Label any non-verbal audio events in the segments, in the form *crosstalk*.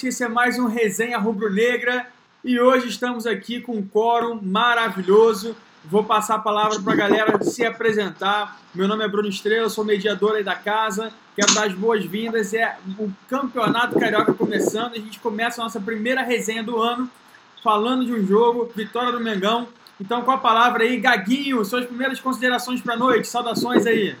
noite. Esse é mais um Resenha Rubro-Negra e hoje estamos aqui com um quórum maravilhoso. Vou passar a palavra para a galera se apresentar. Meu nome é Bruno Estrela, sou mediador aí da casa. Quero dar as boas-vindas. É o Campeonato Carioca começando. A gente começa a nossa primeira resenha do ano falando de um jogo, vitória do Mengão. Então, com a palavra aí, Gaguinho, suas primeiras considerações para a noite. Saudações aí.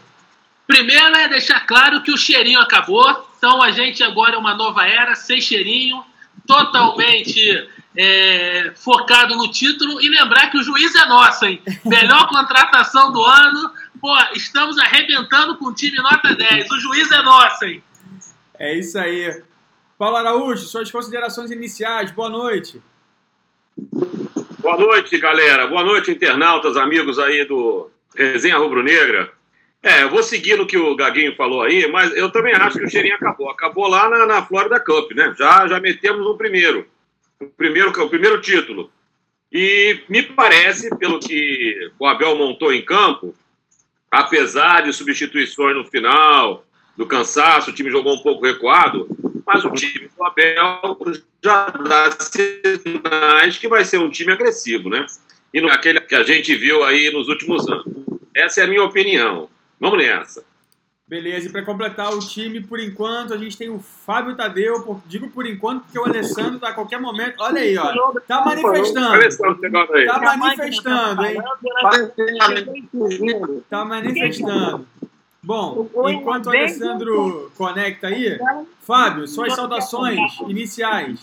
Primeiro é deixar claro que o cheirinho acabou. Então a gente agora é uma nova era, sem cheirinho, totalmente é, focado no título. E lembrar que o juiz é nosso, hein? Melhor contratação do ano. Pô, estamos arrebentando com o time nota 10. O juiz é nosso, hein? É isso aí. Paulo Araújo, suas considerações iniciais. Boa noite. Boa noite, galera. Boa noite, internautas, amigos aí do Resenha Rubro Negra. É, eu vou seguir no que o Gaguinho falou aí, mas eu também acho que o cheirinho acabou. Acabou lá na, na Florida Cup, né? Já, já metemos o primeiro. O primeiro, o primeiro título. E me parece, pelo que o Abel montou em campo, apesar de substituições no final, do cansaço, o time jogou um pouco recuado, mas o time do Abel já dá sinais que vai ser um time agressivo, né? E não aquele que a gente viu aí nos últimos anos. Essa é a minha opinião. Vamos nessa. Beleza, e para completar o time, por enquanto, a gente tem o Fábio Tadeu. Por, digo por enquanto, porque o Alessandro tá a qualquer momento. Olha aí, ó. Tá manifestando. Tá manifestando, hein? Tá manifestando. Bom, enquanto o Alessandro conecta aí, Fábio, suas saudações iniciais.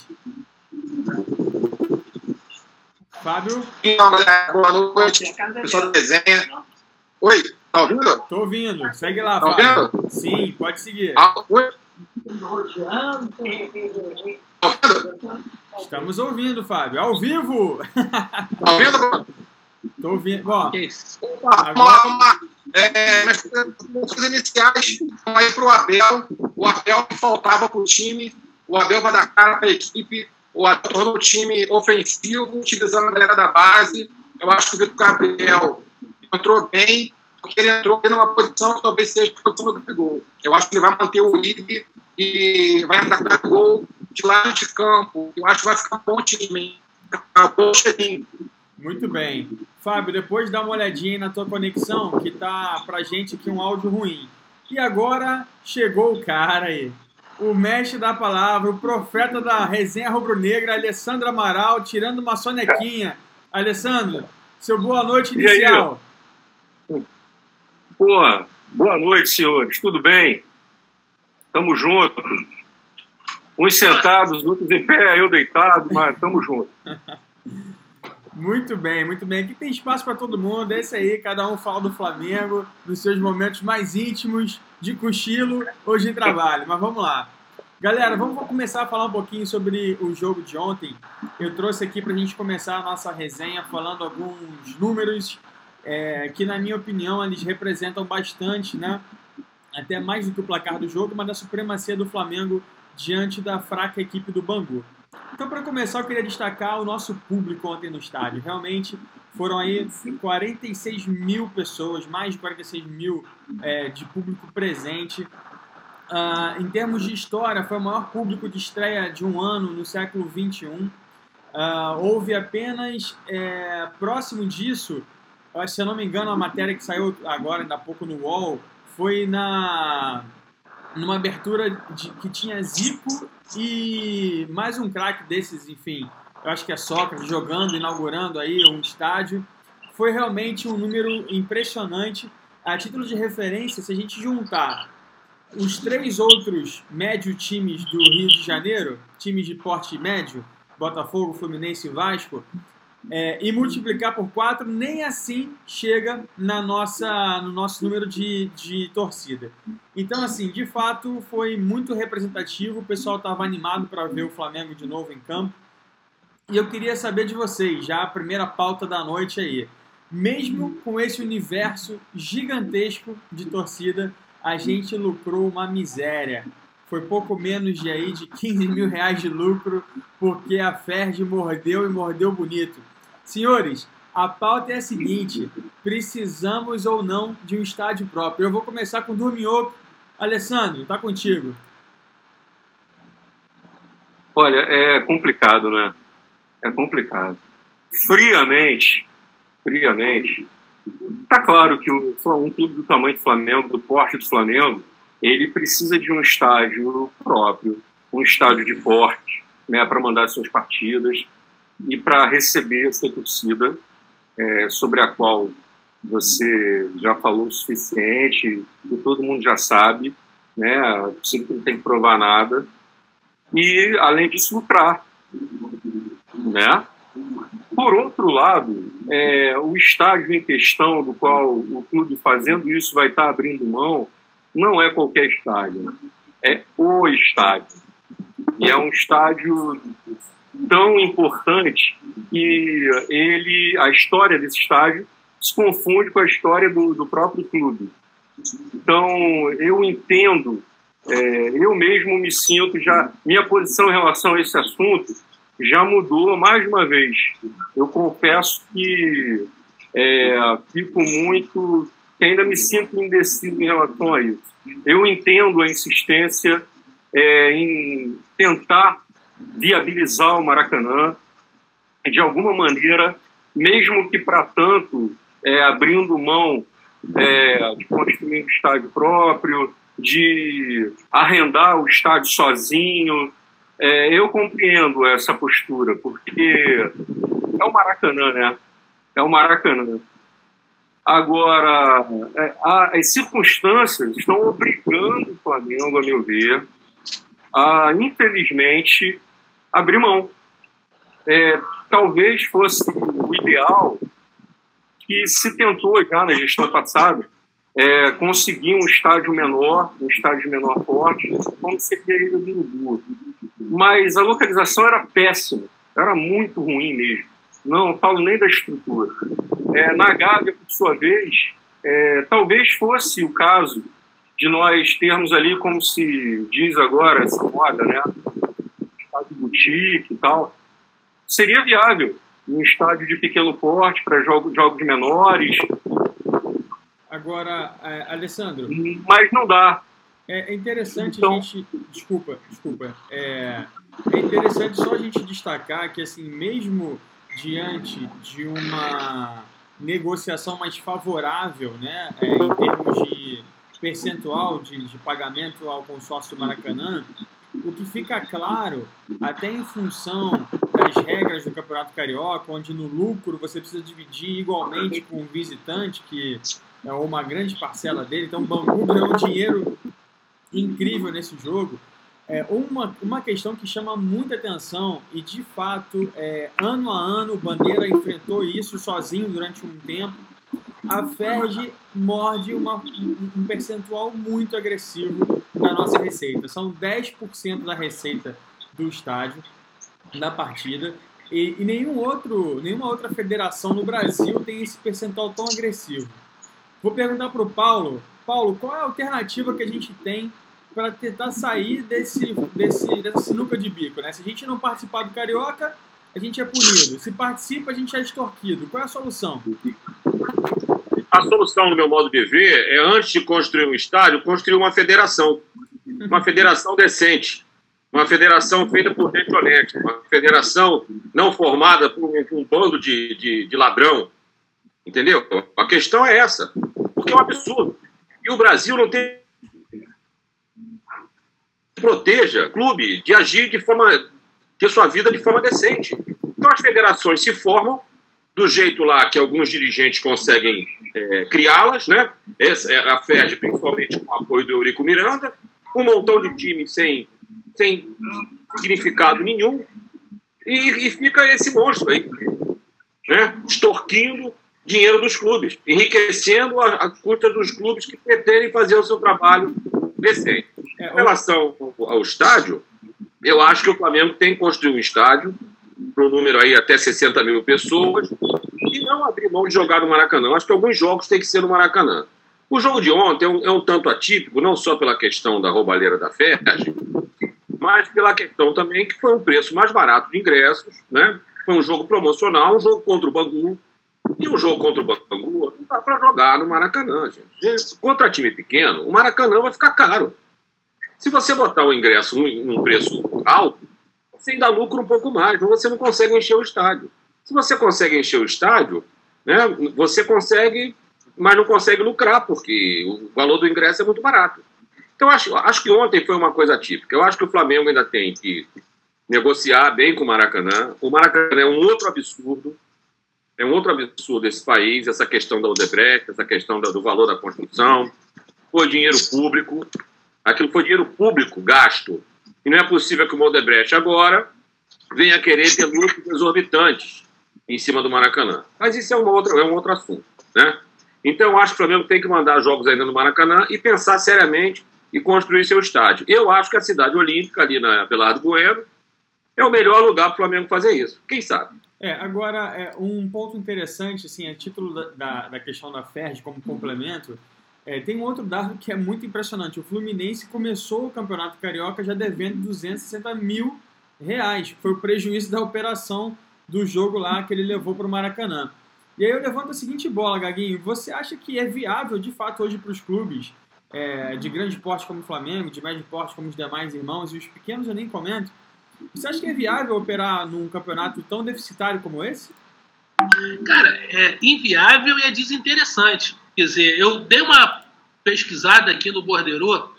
Fábio? Boa noite, pessoal do desenho. Oi. Tá ouvindo? Tô ouvindo. Segue lá, tá Fábio. ouvindo? Sim, pode seguir. Ah, oi? Tá Estamos ouvindo, Fábio. Ao vivo! Tá ouvindo? *laughs* Tô ouvindo. Bom, Opa, vamos lá, vamos lá. É, mas as iniciais vão aí pro Abel. O Abel que faltava pro time. O Abel vai dar cara pra equipe. O Abel tornou o time ofensivo, utilizando a galera da base. Eu acho que o Vitor Gabriel entrou bem, porque ele entrou numa posição que talvez seja a posição do Gol. Eu acho que ele vai manter o líder e vai andar com o gol de lado de campo. Eu acho que vai ficar um bom time. Muito bem. Fábio, depois dá uma olhadinha na tua conexão, que tá pra gente aqui um áudio ruim. E agora chegou o cara aí. O mestre da palavra, o profeta da resenha rubro-negra, Alessandro Amaral, tirando uma sonequinha. Alessandro, seu boa noite inicial. Boa, boa noite, senhores. Tudo bem? Tamo junto. Uns sentados, outros em pé, eu deitado, mas tamo junto. *laughs* Muito bem, muito bem. Aqui tem espaço para todo mundo. É isso aí, cada um fala do Flamengo, dos seus momentos mais íntimos, de cochilo ou de trabalho. Mas vamos lá. Galera, vamos começar a falar um pouquinho sobre o jogo de ontem. Eu trouxe aqui para a gente começar a nossa resenha falando alguns números é, que, na minha opinião, eles representam bastante, né? até mais do que o placar do jogo, mas da supremacia do Flamengo diante da fraca equipe do Bangu. Então, para começar, eu queria destacar o nosso público ontem no estádio. Realmente foram aí 46 mil pessoas, mais de 46 mil é, de público presente. Uh, em termos de história, foi o maior público de estreia de um ano no século 21. Uh, houve apenas é, próximo disso, se eu não me engano, a matéria que saiu agora, ainda há pouco no UOL, foi na numa abertura de, que tinha Zico e mais um craque desses, enfim, eu acho que é Sócrates jogando, inaugurando aí um estádio. Foi realmente um número impressionante. A título de referência, se a gente juntar os três outros médio times do Rio de Janeiro, times de porte médio, Botafogo, Fluminense e Vasco, é, e multiplicar por 4, nem assim chega na nossa, no nosso número de, de torcida. Então, assim, de fato, foi muito representativo. O pessoal estava animado para ver o Flamengo de novo em campo. E eu queria saber de vocês, já a primeira pauta da noite aí. Mesmo com esse universo gigantesco de torcida, a gente lucrou uma miséria. Foi pouco menos de aí de 15 mil reais de lucro, porque a Ferdi mordeu e mordeu bonito. Senhores, a pauta é a seguinte: precisamos ou não de um estádio próprio? Eu vou começar com o Dorminhoco. Alessandro, tá contigo. Olha, é complicado, né? É complicado. Friamente, friamente, tá claro que um clube do tamanho do Flamengo, do porte do Flamengo, ele precisa de um estádio próprio, um estádio de porte, né, para mandar suas partidas e para receber essa torcida é, sobre a qual você já falou o suficiente, que todo mundo já sabe, né? Você não tem que provar nada. E, além disso, lucrar, né? Por outro lado, é, o estádio em questão, do qual o clube fazendo isso vai estar abrindo mão, não é qualquer estádio, é o estádio. E é um estádio tão importante que ele, a história desse estádio se confunde com a história do, do próprio clube. Então, eu entendo, é, eu mesmo me sinto já, minha posição em relação a esse assunto já mudou mais uma vez. Eu confesso que é, fico muito, ainda me sinto indeciso em relação a isso. Eu entendo a insistência é, em tentar viabilizar o Maracanã de alguma maneira, mesmo que para tanto é, abrindo mão é, de construir um estádio próprio, de arrendar o estádio sozinho. É, eu compreendo essa postura, porque é o Maracanã, né? É o Maracanã. Agora, é, as circunstâncias estão obrigando o Flamengo, a meu ver, a, infelizmente, abrir mão. É, talvez fosse o ideal que se tentou já na gestão passada é, conseguir um estádio menor, um estádio menor forte, como seria Ilha do. Mas a localização era péssima, era muito ruim mesmo. Não falo nem da estrutura. É, na Gávea, por sua vez, é, talvez fosse o caso de nós termos ali, como se diz agora, essa moda, né? Estádio boutique e tal. Seria viável um estádio de pequeno porte para jogos, jogos menores. Agora, é, Alessandro. Mas não dá. É, é interessante então... a gente. Desculpa, desculpa. É, é interessante só a gente destacar que, assim, mesmo diante de uma negociação mais favorável, né, é, em termos de percentual de, de pagamento ao consórcio do Maracanã, o que fica claro, até em função das regras do Campeonato Carioca, onde no lucro você precisa dividir igualmente com o visitante, que é uma grande parcela dele, então o Bangu ganhou um dinheiro incrível nesse jogo. É uma, uma questão que chama muita atenção e, de fato, é, ano a ano o Bandeira enfrentou isso sozinho durante um tempo a Ferg morde uma, um percentual muito agressivo da nossa receita. São 10% da receita do estádio, da partida. E, e, nenhum outro, nenhuma outra federação no Brasil tem esse percentual tão agressivo. Vou perguntar para o Paulo. Paulo, qual é a alternativa que a gente tem para tentar sair desse, desse, dessa sinuca de bico? Né? Se a gente não participar do Carioca, a gente é punido. Se participa, a gente é extorquido. Qual é a solução? A solução, no meu modo de ver, é antes de construir um estádio, construir uma federação. Uma federação decente. Uma federação feita por gente honesta. Uma federação não formada por um, um bando de, de, de ladrão. Entendeu? A questão é essa. Porque é um absurdo. E o Brasil não tem proteja clube de agir de forma ter sua vida de forma decente. Então as federações se formam do jeito lá que alguns dirigentes conseguem é, criá-las, né? Essa é a FED, principalmente com o apoio do Eurico Miranda, um montão de times sem, sem significado nenhum, e, e fica esse monstro aí, né? extorquindo dinheiro dos clubes, enriquecendo a, a custa dos clubes que pretendem fazer o seu trabalho decente. Em relação ao estádio, eu acho que o Flamengo tem que construir um estádio para um número aí até 60 mil pessoas e não abrir mão de jogar no Maracanã. Eu acho que alguns jogos têm que ser no Maracanã. O jogo de ontem é um, é um tanto atípico, não só pela questão da roubalheira da Ferg, mas pela questão também que foi um preço mais barato de ingressos, né? Foi um jogo promocional, um jogo contra o Bangu. E um jogo contra o Bangu não dá para jogar no Maracanã, gente. Contra time pequeno, o Maracanã vai ficar caro. Se você botar o ingresso num preço alto, você ainda lucra um pouco mais, mas você não consegue encher o estádio. Se você consegue encher o estádio, né, você consegue, mas não consegue lucrar, porque o valor do ingresso é muito barato. Então, acho, acho que ontem foi uma coisa típica. Eu acho que o Flamengo ainda tem que negociar bem com o Maracanã. O Maracanã é um outro absurdo. É um outro absurdo esse país, essa questão da Odebrecht, essa questão do valor da construção. Foi dinheiro público. Aquilo foi dinheiro público gasto. E não é possível que o Odebrecht agora venha querer ter lucros exorbitantes em cima do Maracanã. Mas isso é um outro, é um outro assunto. Né? Então, acho que o Flamengo tem que mandar jogos ainda no Maracanã e pensar seriamente e construir seu estádio. Eu acho que a cidade olímpica, ali na Belardo Bueno, é o melhor lugar para o Flamengo fazer isso. Quem sabe? É, agora, é, um ponto interessante, assim, a título da, da, questão da FERJ como complemento, é, tem um outro dado que é muito impressionante. O Fluminense começou o Campeonato Carioca já devendo 260 mil reais. Foi o prejuízo da operação do jogo lá que ele levou para o Maracanã. E aí eu levanto a seguinte bola, Gaguinho. Você acha que é viável, de fato, hoje para os clubes é, de grande porte como o Flamengo, de médio porte como os demais irmãos, e os pequenos eu nem comento. Você acha que é viável operar num campeonato tão deficitário como esse? Cara, é inviável e é desinteressante. Quer dizer, eu dei uma pesquisada aqui no Borderô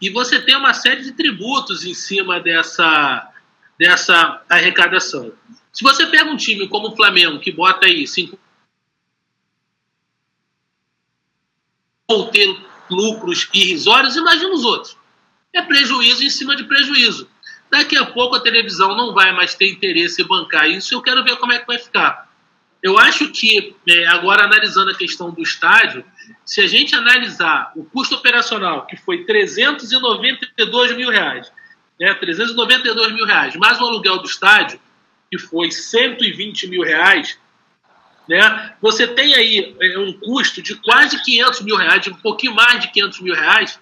e você tem uma série de tributos em cima dessa, dessa arrecadação. Se você pega um time como o Flamengo, que bota aí 5 ou ter lucros irrisórios, imagina os outros. É prejuízo em cima de prejuízo. Daqui a pouco a televisão não vai mais ter interesse em bancar isso, eu quero ver como é que vai ficar. Eu acho que, é, agora analisando a questão do estádio, se a gente analisar o custo operacional, que foi 392 mil reais, né, 392 mil reais, mais o aluguel do estádio, que foi 120 mil reais, né? Você tem aí é, um custo de quase 500 mil reais, um pouquinho mais de 500 mil reais,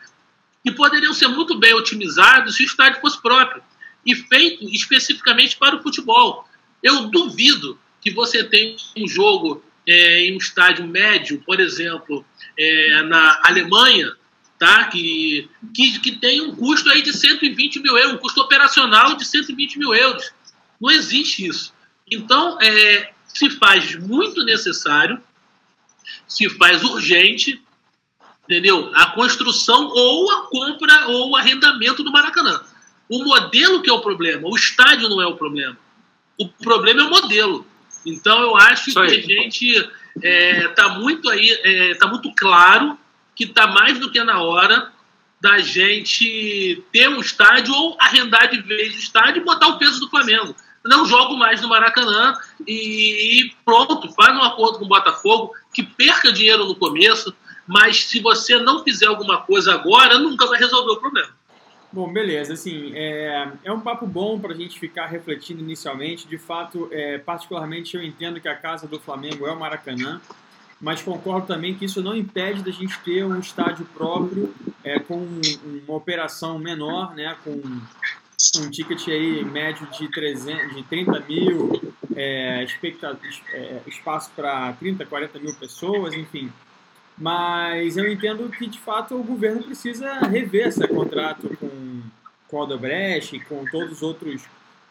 que poderiam ser muito bem otimizados se o estádio fosse próprio e feito especificamente para o futebol. Eu duvido que você tenha um jogo é, em um estádio médio, por exemplo, é, na Alemanha, tá? que, que, que tem um custo aí de 120 mil euros, um custo operacional de 120 mil euros. Não existe isso. Então, é, se faz muito necessário, se faz urgente, entendeu? A construção ou a compra ou o arrendamento do Maracanã. O modelo que é o problema, o estádio não é o problema. O problema é o modelo. Então eu acho que a gente está é, tá muito aí, está é, muito claro que está mais do que na hora da gente ter um estádio ou arrendar de vez o estádio e botar o peso do Flamengo não jogo mais no Maracanã e pronto, faz um acordo com o Botafogo, que perca dinheiro no começo, mas se você não fizer alguma coisa agora, nunca vai resolver o problema. Bom, beleza. Assim, é, é um papo bom para a gente ficar refletindo inicialmente. De fato, é, particularmente eu entendo que a casa do Flamengo é o Maracanã, mas concordo também que isso não impede da gente ter um estádio próprio é, com uma operação menor, né, com um ticket aí médio de, 300, de 30 mil, é, é, espaço para 30, 40 mil pessoas, enfim. Mas eu entendo que, de fato, o governo precisa rever esse contrato com, com a Odebrecht e com todos os outros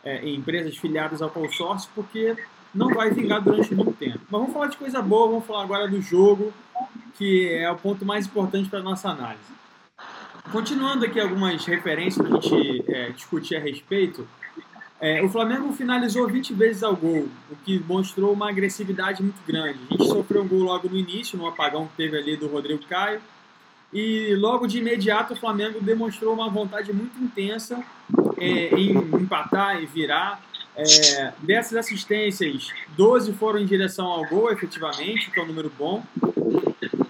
é, empresas filiadas ao consórcio, porque não vai vingar durante muito tempo. Mas vamos falar de coisa boa, vamos falar agora do jogo, que é o ponto mais importante para a nossa análise. Continuando aqui algumas referências para a gente é, discutir a respeito, é, o Flamengo finalizou 20 vezes ao gol, o que mostrou uma agressividade muito grande. A gente sofreu um gol logo no início, no apagão que teve ali do Rodrigo Caio, e logo de imediato o Flamengo demonstrou uma vontade muito intensa é, em empatar e virar. É, dessas assistências, 12 foram em direção ao gol, efetivamente, que é um número bom.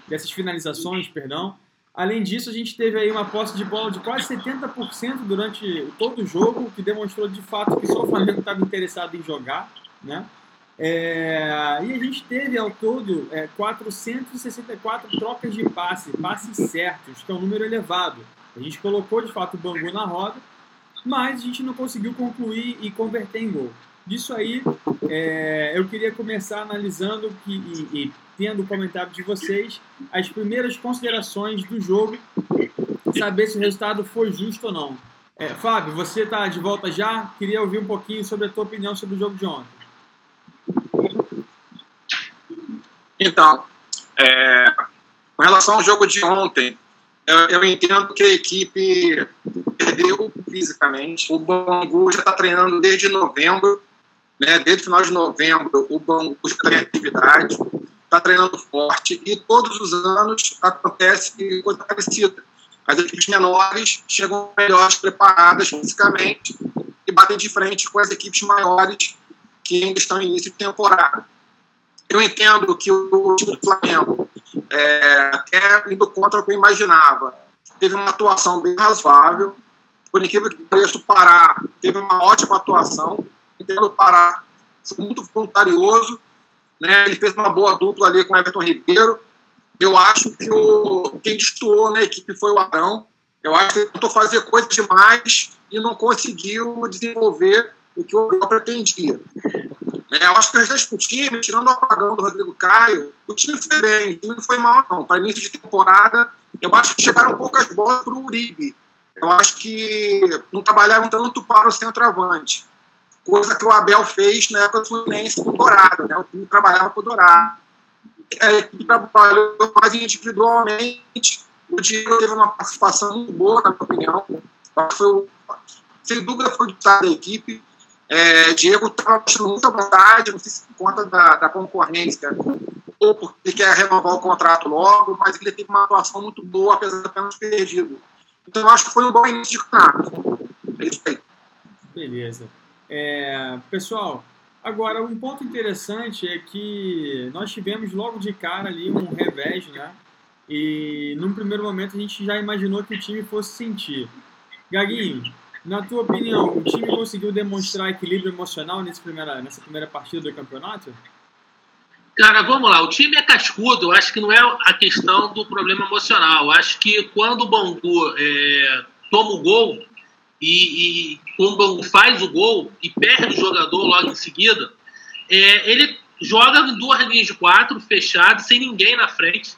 Dessas finalizações, perdão. Além disso, a gente teve aí uma posse de bola de quase 70% durante todo o jogo, que demonstrou de fato que só o Flamengo estava interessado em jogar, né? É, e a gente teve ao todo é, 464 trocas de passe, passes certos, que é um número elevado. A gente colocou de fato o Bangu na roda, mas a gente não conseguiu concluir e converter em gol. Disso aí, é, eu queria começar analisando que, e, e tendo o comentário de vocês, as primeiras considerações do jogo, saber se o resultado foi justo ou não. É, Fábio, você está de volta já? Queria ouvir um pouquinho sobre a tua opinião sobre o jogo de ontem. Então, é, com relação ao jogo de ontem, eu, eu, entendo que a equipe perdeu fisicamente. O Bangu já está treinando desde novembro, né? desde o final de novembro, o Bangu já tem atividade, está treinando forte, e todos os anos acontece coisa parecida. As equipes menores chegam melhores preparadas fisicamente e batem de frente com as equipes maiores que ainda estão em início de temporada. Eu entendo que o time do Flamengo, é, até indo contra o que eu imaginava, teve uma atuação bem razoável. Por incrível que pareça, o Pará teve uma ótima atuação. Entendo o Pará foi muito voluntarioso. Né? Ele fez uma boa dupla ali com o Everton Ribeiro. Eu acho que o, quem destoou na equipe foi o Arão. Eu acho que ele tentou fazer coisas demais e não conseguiu desenvolver o que o Abel pretendia. É, eu acho que o restante do time, tirando o apagão do Rodrigo Caio, o time foi bem, o time não foi mal, não. Para início de temporada, eu acho que chegaram poucas bolas para o Uribe. Eu acho que não trabalharam tanto para o centroavante. Coisa que o Abel fez na época do Fluminense com o Dourado, né? O time trabalhava com o Dourado. A equipe trabalhou mais individualmente. O Diego teve uma participação muito boa, na minha opinião. Foi, sem dúvida, foi o da equipe é, Diego estava mostrando muita vontade, não sei se por conta da, da concorrência ou porque quer renovar o contrato logo, mas ele teve uma atuação muito boa, apesar de apenas perdido. Então, acho que foi um bom início de campeonato. É isso aí. Beleza. É, pessoal, agora, um ponto interessante é que nós tivemos logo de cara ali um revés, né? E num primeiro momento a gente já imaginou que o time fosse sentir. Gaguinho, na tua opinião, o time conseguiu demonstrar equilíbrio emocional nessa primeira, nessa primeira partida do campeonato? Cara, vamos lá. O time é cascudo. Eu acho que não é a questão do problema emocional. Eu acho que quando o Bangu é, toma o gol e, e quando o Bangu faz o gol e perde o jogador logo em seguida, é, ele joga em duas linhas de quatro, fechado, sem ninguém na frente.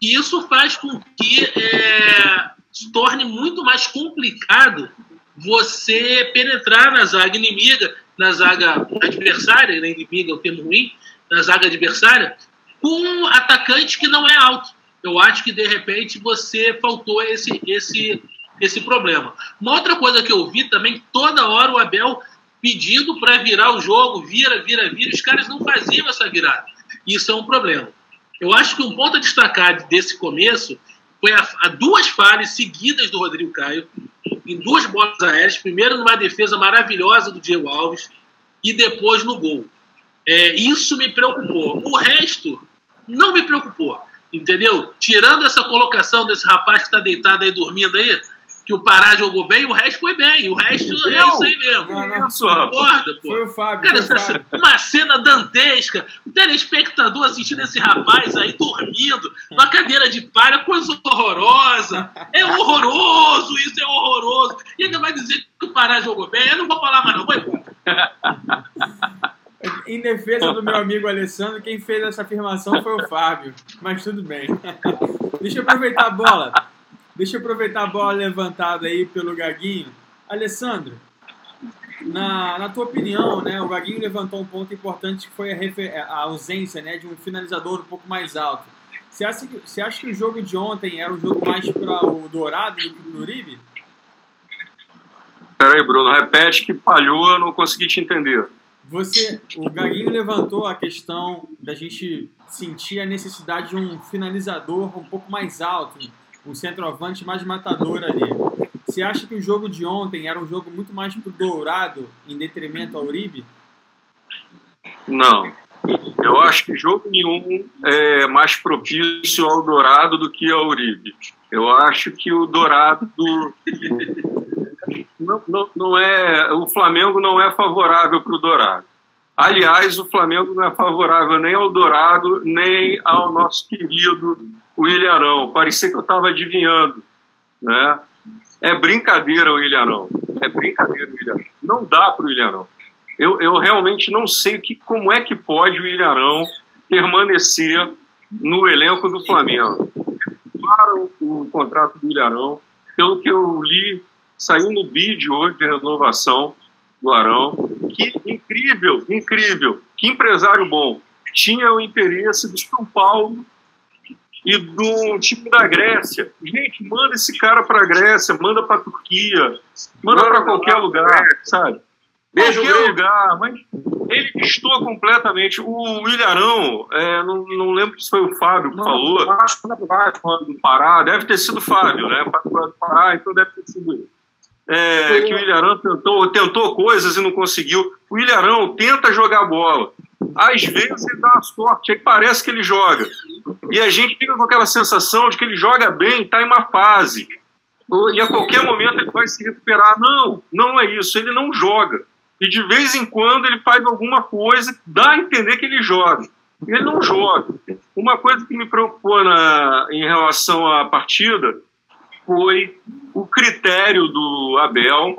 E isso faz com que é, se torne muito mais complicado você penetrar na zaga inimiga, na zaga adversária, na inimiga é o termo ruim, na zaga adversária, com um atacante que não é alto. Eu acho que de repente você faltou esse, esse, esse problema. Uma outra coisa que eu vi também, toda hora o Abel pedindo para virar o jogo, vira, vira, vira, os caras não faziam essa virada. Isso é um problema. Eu acho que um ponto a destacar desse começo foi a, a duas falhas seguidas do Rodrigo Caio, em duas bolas aéreas, primeiro numa defesa maravilhosa do Diego Alves e depois no gol. É, isso me preocupou. O resto não me preocupou, entendeu? Tirando essa colocação desse rapaz que está deitado aí dormindo aí, que o Pará jogou bem, o resto foi bem. O resto é isso aí mesmo. Não, não, Concorda, pô. Foi o Fábio. Cara, Fábio. uma cena dantesca. O telespectador assistindo esse rapaz aí dormindo, numa cadeira de palha, coisa horrorosa. É horroroso, isso é horroroso. E ainda vai dizer que o Pará jogou bem. Eu não vou falar mais, não. Vou embora. Em defesa do meu amigo Alessandro, quem fez essa afirmação foi o Fábio. Mas tudo bem. Deixa eu aproveitar a bola. Deixa eu aproveitar a bola levantada aí pelo Gaguinho. Alessandro, na, na tua opinião, né, o Gaguinho levantou um ponto importante que foi a, a ausência né, de um finalizador um pouco mais alto. Você acha, que, você acha que o jogo de ontem era um jogo mais para o Dourado do que para o Uribe? Peraí, Bruno, repete que falhou, eu não consegui te entender. Você, o Gaguinho levantou a questão da gente sentir a necessidade de um finalizador um pouco mais alto, um centroavante mais matador ali. Você acha que o jogo de ontem era um jogo muito mais pro Dourado em detrimento ao Uribe? Não. Eu acho que jogo nenhum é mais propício ao Dourado do que ao Uribe. Eu acho que o Dourado não, não, não é o Flamengo não é favorável para o Dourado. Aliás, o Flamengo não é favorável nem ao Dourado nem ao nosso querido o Ilharão. Parecia que eu estava adivinhando. Né? É brincadeira o Ilharão. É brincadeira o Ilharão. Não dá para o Ilharão. Eu, eu realmente não sei que, como é que pode o Ilharão permanecer no elenco do Flamengo. Para o, o contrato do Ilharão, pelo que eu li, Saiu no vídeo hoje de renovação do Arão. Que incrível, incrível. Que empresário bom. Tinha o interesse do São Paulo e do time da Grécia. Gente, manda esse cara para a Grécia, manda para a Turquia, manda para qualquer lugar, sabe? Beijo, qualquer lugar, mas ele distou completamente. O Ilharão, é, não, não lembro se foi o Fábio que não, falou. Acho que do Pará, deve ter sido o Fábio, né? do Pará, então deve ter sido ele. É, que o Ilharão tentou, tentou coisas e não conseguiu. O Ilharão tenta jogar bola. Às vezes dá sorte, aí parece que ele joga. E a gente fica com aquela sensação de que ele joga bem, está em uma fase. E a qualquer momento ele vai se recuperar. Não, não é isso. Ele não joga. E de vez em quando ele faz alguma coisa, dá a entender que ele joga. Ele não joga. Uma coisa que me preocupou na, em relação à partida foi o critério do Abel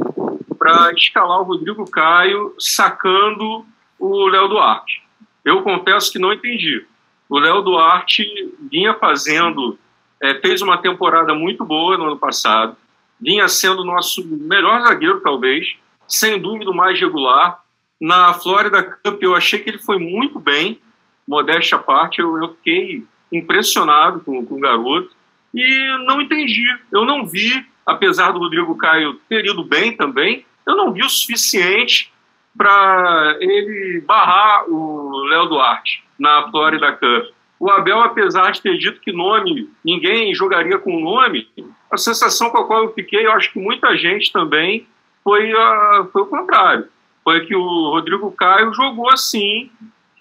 para escalar o Rodrigo Caio sacando o Léo Duarte. Eu confesso que não entendi. O Léo Duarte vinha fazendo, é, fez uma temporada muito boa no ano passado, vinha sendo nosso melhor zagueiro, talvez, sem dúvida mais regular. Na Florida Cup eu achei que ele foi muito bem, modéstia à parte, eu, eu fiquei impressionado com, com o garoto e não entendi. Eu não vi, apesar do Rodrigo Caio ter ido bem também, eu não vi o suficiente para ele barrar o Léo Duarte na Florida Cup. O Abel, apesar de ter dito que nome, ninguém jogaria com nome, a sensação com a qual eu fiquei, eu acho que muita gente também, foi, a, foi o contrário. Foi que o Rodrigo Caio jogou assim,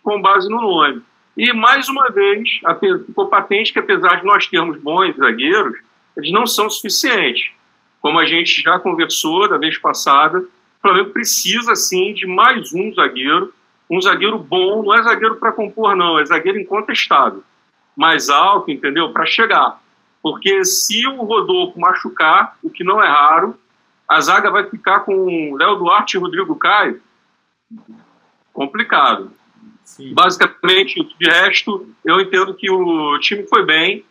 com base no nome. E, mais uma vez, ficou patente que, apesar de nós termos bons zagueiros, eles não são suficientes. Como a gente já conversou da vez passada, o Flamengo precisa, sim, de mais um zagueiro. Um zagueiro bom, não é zagueiro para compor, não, é zagueiro incontestável. Mais alto, entendeu? Para chegar. Porque se o Rodolfo machucar, o que não é raro, a zaga vai ficar com Léo Duarte e Rodrigo Caio. Complicado. Sim. Basicamente, de resto, eu entendo que o time foi bem,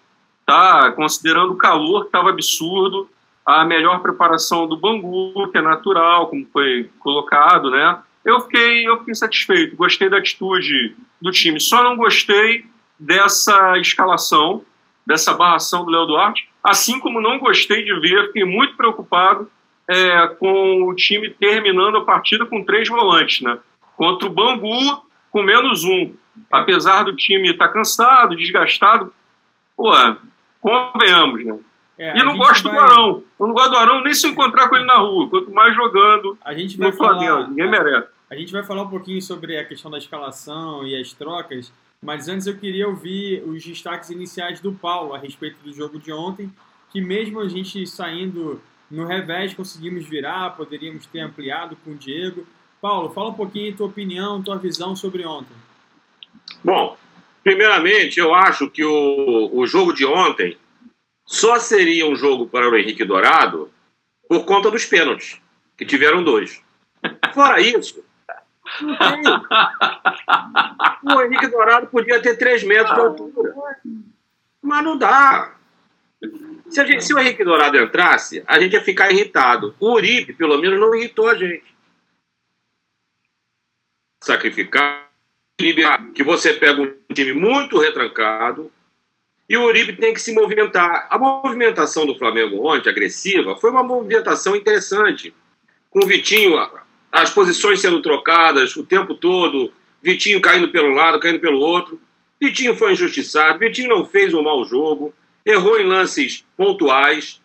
tá? Considerando o calor que estava absurdo, a melhor preparação do Bangu, que é natural, como foi colocado, né? Eu fiquei, eu fiquei satisfeito, gostei da atitude do time. Só não gostei dessa escalação, dessa barração do Léo Duarte, assim como não gostei de ver, fiquei muito preocupado é, com o time terminando a partida com três volantes, né? Contra o Bangu, com menos um. Apesar do time estar tá cansado, desgastado, pô, convenhamos, né? É, e não gosto vai... do Arão. Eu não gosto do Arão nem se encontrar com ele na rua, quanto mais jogando a gente vai no Flamengo. Falar, Ninguém merece. A gente vai falar um pouquinho sobre a questão da escalação e as trocas, mas antes eu queria ouvir os destaques iniciais do Paulo a respeito do jogo de ontem, que mesmo a gente saindo no revés conseguimos virar, poderíamos ter ampliado com o Diego. Paulo, fala um pouquinho tua opinião, tua visão sobre ontem. Bom, primeiramente, eu acho que o, o jogo de ontem só seria um jogo para o Henrique Dourado por conta dos pênaltis, que tiveram dois. Fora isso, não tem. O Henrique Dourado podia ter três metros de altura. Mas não dá. Se, gente, se, o Henrique Dourado entrasse, a gente ia ficar irritado. O Uribe, pelo menos, não irritou a gente. Sacrificar. Que você pega um time muito retrancado e o Uribe tem que se movimentar. A movimentação do Flamengo ontem, agressiva, foi uma movimentação interessante. Com o Vitinho, as posições sendo trocadas o tempo todo, Vitinho caindo pelo lado, caindo pelo outro. Vitinho foi injustiçado, Vitinho não fez um mau jogo errou em lances pontuais.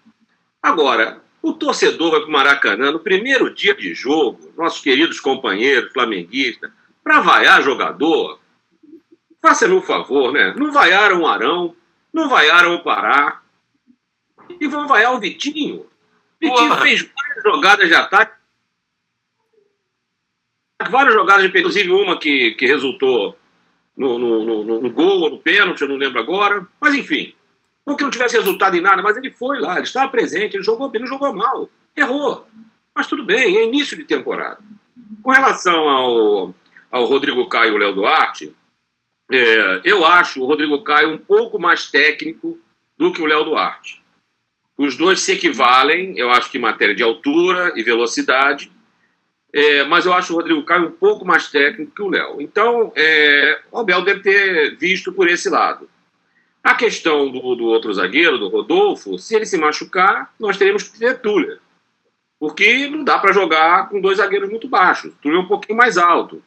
Agora, o torcedor vai para o Maracanã no primeiro dia de jogo, nossos queridos companheiros flamenguistas, para vaiar jogador. Faça-me um favor, né? Não vaiaram o Arão, não vaiaram o Pará. E vão vaiar o Vitinho. Vitinho fez várias jogadas de ataque. Várias jogadas, inclusive uma que, que resultou no, no, no, no gol ou no pênalti, eu não lembro agora. Mas enfim, não que não tivesse resultado em nada, mas ele foi lá, ele estava presente, ele jogou bem, não jogou mal, errou. Mas tudo bem, é início de temporada. Com relação ao, ao Rodrigo Caio e o Léo Duarte, é, eu acho o Rodrigo Caio um pouco mais técnico do que o Léo Duarte. Os dois se equivalem, eu acho que em matéria de altura e velocidade, é, mas eu acho o Rodrigo Caio um pouco mais técnico que o Léo. Então, é, o Abel deve ter visto por esse lado. A questão do, do, outro zagueiro, do Rodolfo, se ele se machucar, nós teremos que ter Túlio. Porque não dá para jogar com dois zagueiros muito baixos. Túlio é um pouquinho mais alto.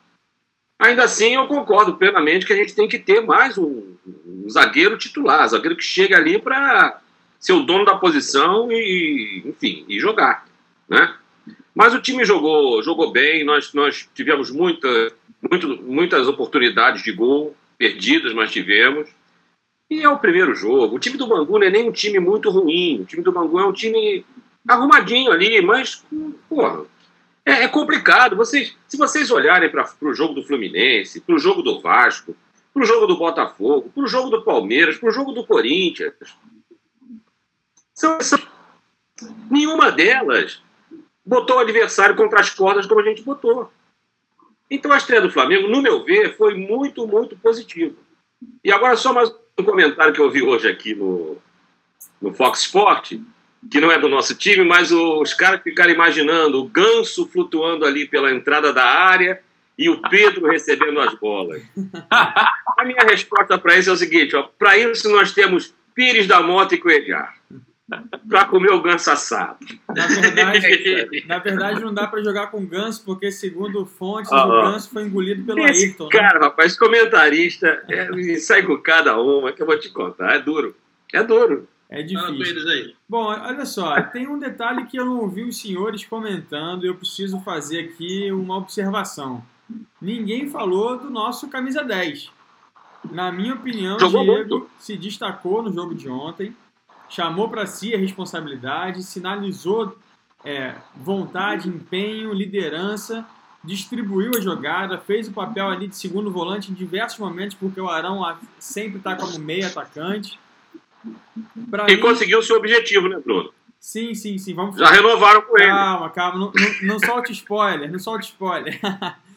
Ainda assim, eu concordo plenamente que a gente tem que ter mais um, um zagueiro titular, zagueiro que chega ali para ser o dono da posição e, enfim, e jogar, né? Mas o time jogou, jogou bem, nós, nós tivemos muita, muito, muitas oportunidades de gol perdidas, mas tivemos. E é o primeiro jogo. O time do Bangu não é nem um time muito ruim. O time do Bangu é um time arrumadinho ali, mas, porra, é, é complicado. Vocês, se vocês olharem para o jogo do Fluminense, para o jogo do Vasco, para o jogo do Botafogo, para o jogo do Palmeiras, para o jogo do Corinthians, são, são, nenhuma delas botou o adversário contra as cordas como a gente botou. Então a estreia do Flamengo, no meu ver, foi muito, muito positiva. E agora só mais um comentário que eu vi hoje aqui no, no Fox Sport, que não é do nosso time, mas os caras ficaram imaginando o ganso flutuando ali pela entrada da área e o Pedro *laughs* recebendo as bolas. A minha resposta para isso é o seguinte: para isso nós temos Pires da Mota e Coelhar para comer o ganso assado. Na verdade, na verdade não dá para jogar com ganso, porque segundo fontes, ah, o ganso foi engolido pelo esse Ayrton. Né? Cara, né? rapaz, comentarista é, sai com cada uma que eu vou te contar. É duro. É duro. É difícil. Bom, olha só, tem um detalhe que eu não ouvi os senhores comentando e eu preciso fazer aqui uma observação. Ninguém falou do nosso camisa 10. Na minha opinião, Jogou Diego muito. se destacou no jogo de ontem chamou para si a responsabilidade, sinalizou é, vontade, empenho, liderança, distribuiu a jogada, fez o papel ali de segundo volante em diversos momentos, porque o Arão sempre está como meio atacante. Pra e mim... conseguiu o seu objetivo, né, Bruno? Sim, sim, sim. Vamos... Já renovaram com ele. Calma, calma. Não, não, não solte spoiler, não solte spoiler. *laughs*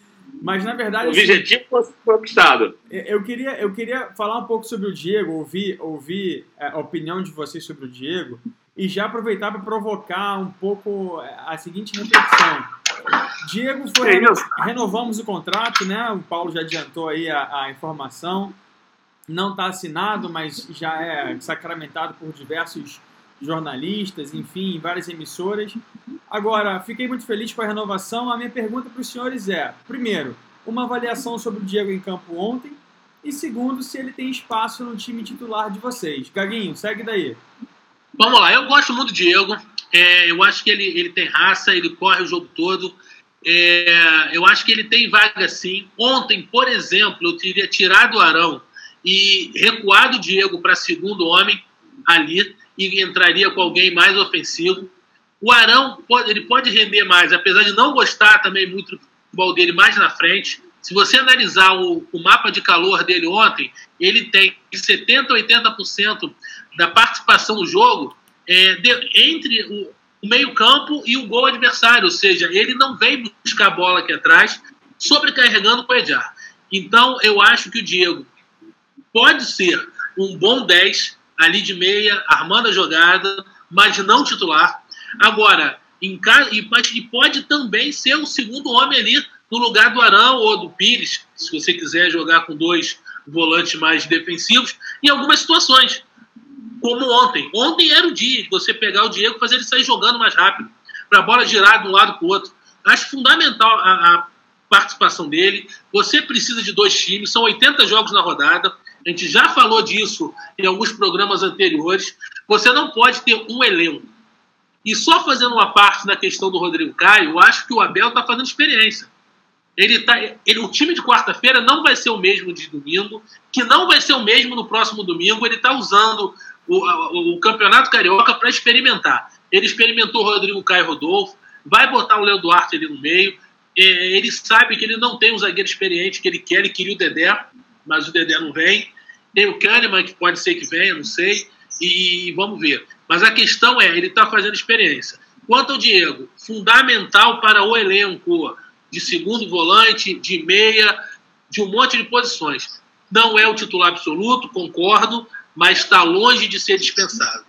Mas na verdade. O assim, objetivo foi conquistado. Eu queria, eu queria falar um pouco sobre o Diego, ouvir, ouvir é, a opinião de vocês sobre o Diego e já aproveitar para provocar um pouco é, a seguinte reflexão. Diego foi. É renovamos o contrato, né? O Paulo já adiantou aí a, a informação. Não está assinado, mas já é sacramentado por diversos jornalistas, enfim, várias emissoras. Agora, fiquei muito feliz com a renovação. A minha pergunta para os senhores é: primeiro, uma avaliação sobre o Diego em campo ontem, e segundo, se ele tem espaço no time titular de vocês. Gaguinho, segue daí. Vamos lá, eu gosto muito do Diego. É, eu acho que ele, ele tem raça, ele corre o jogo todo. É, eu acho que ele tem vaga sim. Ontem, por exemplo, eu teria tirado o Arão e recuado o Diego para segundo homem ali e entraria com alguém mais ofensivo. O Arão pode, ele pode render mais, apesar de não gostar também muito do futebol dele mais na frente. Se você analisar o, o mapa de calor dele ontem, ele tem 70% 80% da participação no jogo é, de, entre o, o meio-campo e o gol adversário, ou seja, ele não vem buscar a bola aqui atrás, sobrecarregando o Edjar. Então, eu acho que o Diego pode ser um bom 10, ali de meia, armando a jogada, mas não titular. Agora, em, e, e pode também ser o segundo homem ali no lugar do Arão ou do Pires, se você quiser jogar com dois volantes mais defensivos, em algumas situações. Como ontem. Ontem era o dia de você pegar o Diego e fazer ele sair jogando mais rápido, para a bola girar de um lado para o outro. Acho fundamental a, a participação dele. Você precisa de dois times, são 80 jogos na rodada. A gente já falou disso em alguns programas anteriores. Você não pode ter um elenco. E só fazendo uma parte na questão do Rodrigo Caio, eu acho que o Abel está fazendo experiência. Ele tá, ele, o time de quarta-feira não vai ser o mesmo de domingo, que não vai ser o mesmo no próximo domingo. Ele está usando o, o, Campeonato Carioca para experimentar. Ele experimentou o Rodrigo Caio Rodolfo, vai botar o Léo Duarte ali no meio. É, ele sabe que ele não tem um zagueiro experiente que ele quer, ele queria o Dedé, mas o Dedé não vem. Tem o Kahneman, que pode ser que venha, não sei. E vamos ver. Mas a questão é, ele está fazendo experiência. Quanto ao Diego, fundamental para o elenco de segundo volante, de meia, de um monte de posições. Não é o titular absoluto, concordo, mas está longe de ser dispensável.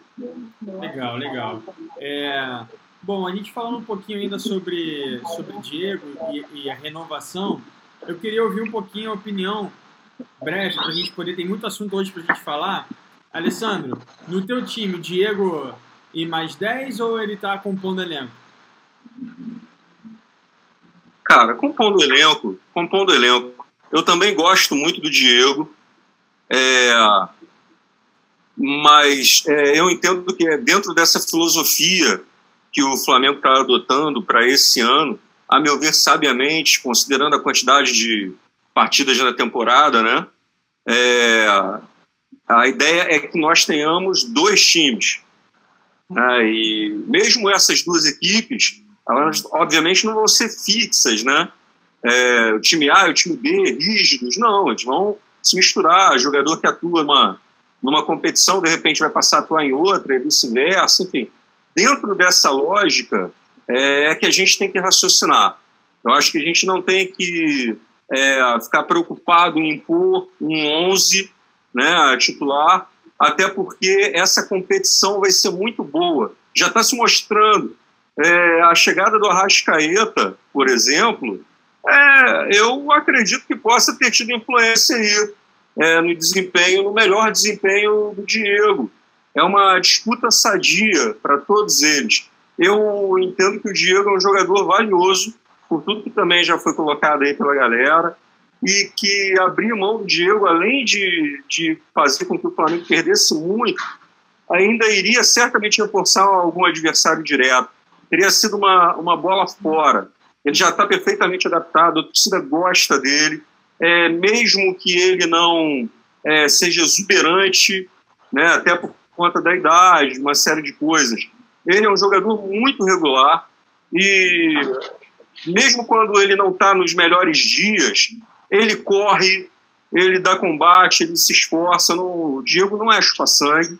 Legal, legal. É, bom, a gente falando um pouquinho ainda sobre, sobre Diego e, e a renovação, eu queria ouvir um pouquinho a opinião breve para a gente poder. Tem muito assunto hoje para a gente falar. Alessandro, no teu time, Diego e mais 10 ou ele está compondo elenco? Cara, compondo elenco, compondo elenco. Eu também gosto muito do Diego. É, mas é, eu entendo que é dentro dessa filosofia que o Flamengo está adotando para esse ano, a meu ver, sabiamente, considerando a quantidade de partidas na temporada, né? É, a ideia é que nós tenhamos dois times. Né? E mesmo essas duas equipes, elas obviamente não vão ser fixas, né? É, o time A e o time B, rígidos, não, eles vão se misturar. O jogador que atua numa, numa competição, de repente vai passar a atuar em outra, e vice-versa, enfim. Dentro dessa lógica é, é que a gente tem que raciocinar. Eu acho que a gente não tem que é, ficar preocupado em impor um 11 né, titular, até porque essa competição vai ser muito boa. Já está se mostrando. É, a chegada do Arrascaeta, por exemplo, é, eu acredito que possa ter tido influência aí é, no desempenho, no melhor desempenho do Diego. É uma disputa sadia para todos eles. Eu entendo que o Diego é um jogador valioso, por tudo que também já foi colocado aí pela galera, e que abrir mão do Diego, além de, de fazer com que o Flamengo perdesse muito, ainda iria certamente reforçar algum adversário direto. Teria sido uma, uma bola fora. Ele já está perfeitamente adaptado, a torcida gosta dele, é, mesmo que ele não é, seja exuberante, né, até por conta da idade, uma série de coisas. Ele é um jogador muito regular e mesmo quando ele não está nos melhores dias, ele corre, ele dá combate, ele se esforça. O Diego não é chupa-sangue,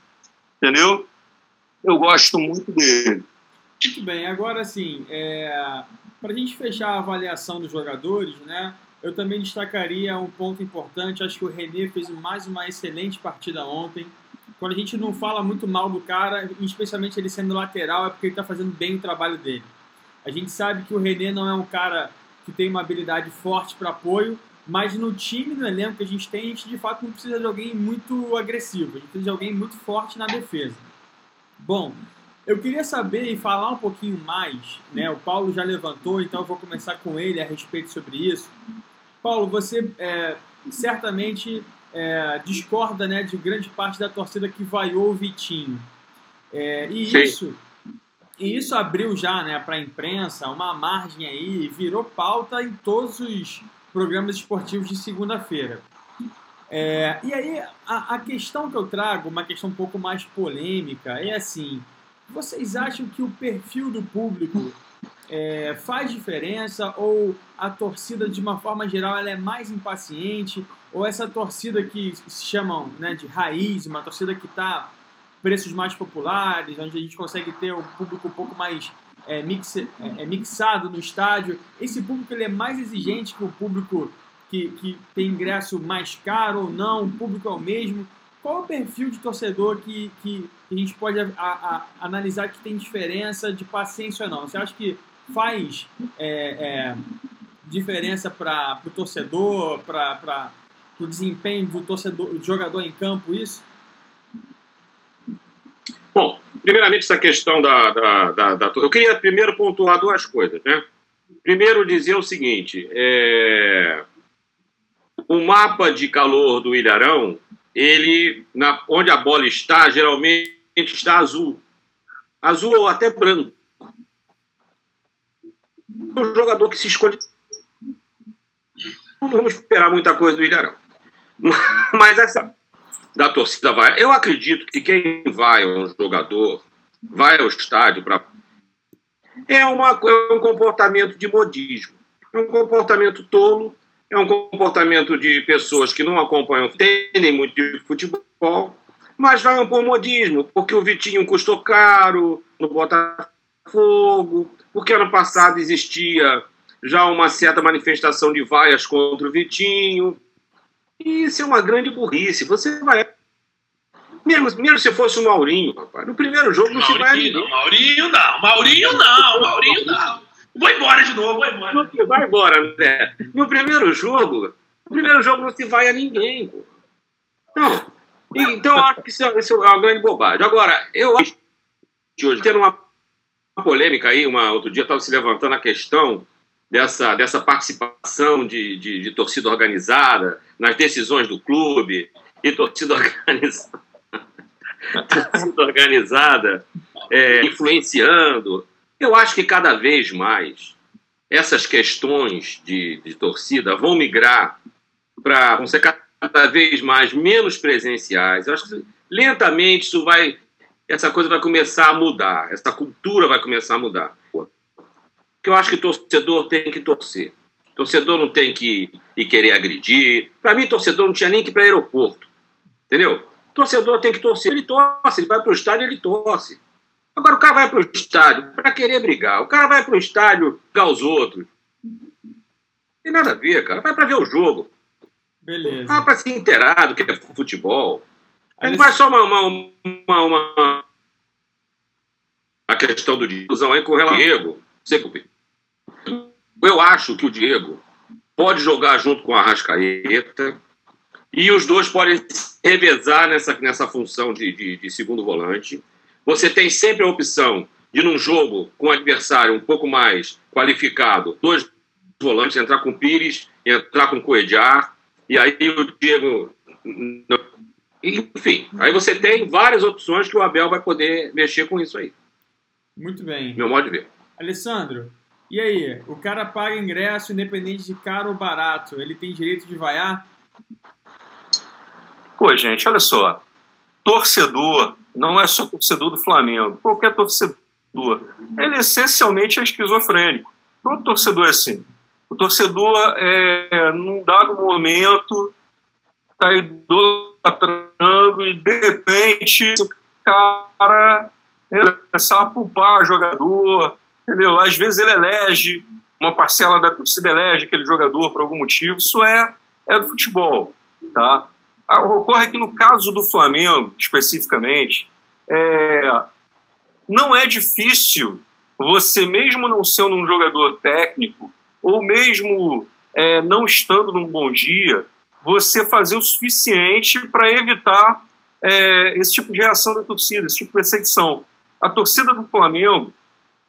entendeu? Eu gosto muito dele. Muito bem, agora sim, é... para a gente fechar a avaliação dos jogadores, né? Eu também destacaria um ponto importante. Acho que o René fez mais uma excelente partida ontem. Quando a gente não fala muito mal do cara, especialmente ele sendo lateral, é porque ele está fazendo bem o trabalho dele. A gente sabe que o René não é um cara que tem uma habilidade forte para apoio, mas no time, no elenco que a gente tem, a gente de fato não precisa de alguém muito agressivo, a gente precisa de alguém muito forte na defesa. Bom, eu queria saber e falar um pouquinho mais, né? O Paulo já levantou, então eu vou começar com ele a respeito sobre isso. Paulo, você é, certamente é, discorda né, de grande parte da torcida que vaiou o Vitinho. É, e Sim. isso e isso abriu já né, para a imprensa uma margem aí, virou pauta em todos os programas esportivos de segunda-feira. É, e aí, a, a, questão que eu trago, uma questão um pouco mais polêmica, é assim: vocês acham que o perfil do público é, faz diferença ou a torcida, de uma forma geral, ela é mais impaciente? Ou essa torcida que se chamam né, de raiz, uma torcida que está preços mais populares, onde a gente consegue ter um público um pouco mais é, é, é, mixado no estádio, esse público ele é mais exigente que o público que, que tem ingresso mais caro ou não, o público é o mesmo. Qual o perfil de torcedor que, que a gente pode a, a, analisar que tem diferença de paciência ou não? Você acha que faz é, é, diferença para o torcedor, para o desempenho do torcedor, do jogador em campo, isso? Bom, primeiramente essa questão da, da, da, da, Eu queria primeiro pontuar duas coisas, né? Primeiro dizer o seguinte, é... o mapa de calor do Ilharão, ele, na, onde a bola está, geralmente está azul. Azul ou até branco um jogador que se esconde. Não vamos esperar muita coisa do Ilharão. *laughs* Mas essa da torcida vai. Eu acredito que quem vai um jogador, vai ao estádio para. É, uma, é um comportamento de modismo. É um comportamento tolo, é um comportamento de pessoas que não acompanham, entendem muito de futebol, mas vai por modismo, porque o Vitinho custou caro no Botafogo, porque ano passado existia já uma certa manifestação de vaias contra o Vitinho. E isso é uma grande burrice. Você vai. Mesmo, mesmo se fosse o Maurinho, rapaz. No primeiro jogo não se vai ninguém. não, Maurinho não, Maurinho não, Maurinho não. Vou embora de novo, vou embora. Vai embora, André. No primeiro jogo, no primeiro jogo não se vai a ninguém. Pô. Não. Então, eu acho que isso é, isso é uma grande bobagem. Agora, eu acho que hoje, tendo uma uma polêmica aí, uma, outro dia estava se levantando a questão dessa, dessa participação de, de, de torcida organizada nas decisões do clube e torcida *laughs* organizada, torcida organizada é, influenciando. Eu acho que cada vez mais essas questões de, de torcida vão migrar para vão ser cada vez mais menos presenciais. Eu acho que lentamente isso vai essa coisa vai começar a mudar, essa cultura vai começar a mudar. Porque eu acho que torcedor tem que torcer. Torcedor não tem que ir querer agredir. Para mim, torcedor não tinha nem que ir para aeroporto. Entendeu? Torcedor tem que torcer. Ele torce, ele vai para o estádio, ele torce. Agora, o cara vai para o estádio para querer brigar. O cara vai para o estádio brigar os outros. Não tem nada a ver, cara. Vai para ver o jogo. Beleza. Vai para se inteirar do que é futebol. Não vai só uma, uma, uma, uma- a questão do Diego aí com relação ao Diego. Sei que o- Eu acho que o Diego pode jogar junto com a Rascaeta e os dois podem se revezar nessa, nessa função de, de, de segundo volante. Você tem sempre a opção de, num jogo com um adversário um pouco mais qualificado, dois volantes, entrar com o Pires, entrar com o Coediar, e aí o Diego enfim, aí você tem várias opções que o Abel vai poder mexer com isso aí, Muito bem. meu modo de ver. Alessandro, e aí? O cara paga ingresso independente de caro ou barato. Ele tem direito de vaiar? Pô, gente, olha só. Torcedor não é só torcedor do Flamengo. Qualquer torcedor. Ele essencialmente é esquizofrênico. Todo torcedor é assim. O torcedor, é, num dado momento, está idolatrando e, de repente, o cara ele começar a pulpar jogador, entendeu? Às vezes ele elege, uma parcela da torcida elege aquele jogador por algum motivo. Isso é, é do futebol, tá? Ah, Ocorre que no caso do Flamengo, especificamente, é, não é difícil você, mesmo não sendo um jogador técnico, ou mesmo é, não estando num bom dia, você fazer o suficiente para evitar é, esse tipo de reação da torcida, esse tipo de perseguição. A torcida do Flamengo,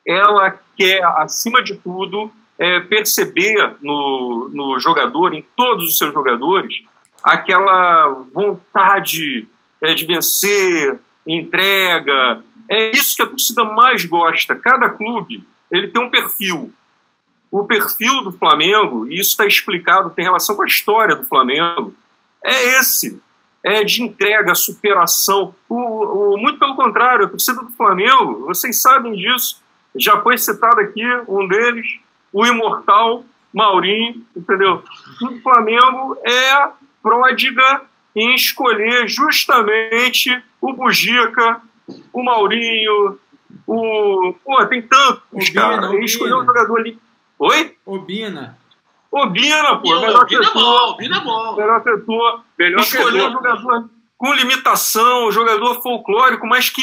ela quer, acima de tudo, é, perceber no, no jogador, em todos os seus jogadores, aquela vontade é, de vencer, entrega. É isso que a torcida mais gosta. Cada clube ele tem um perfil. O perfil do Flamengo, e isso está explicado, tem relação com a história do Flamengo, é esse. É de entrega, superação. O, o- muito pelo contrário, a torcida do Flamengo, vocês sabem disso, já foi citado aqui um deles, o imortal Maurinho, entendeu? O Flamengo é pródiga em escolher justamente o Bugica, o Maurinho, o. Pô, tem tantos, Obina, cara. Obina. Ele escolheu um jogador ali. Oi? Obina. Obina, pô, Pô, melhor Bina é setor, bom, Bina é bom. melhor setor. Melhor Escolheu um jogador com limitação, um jogador folclórico, mas que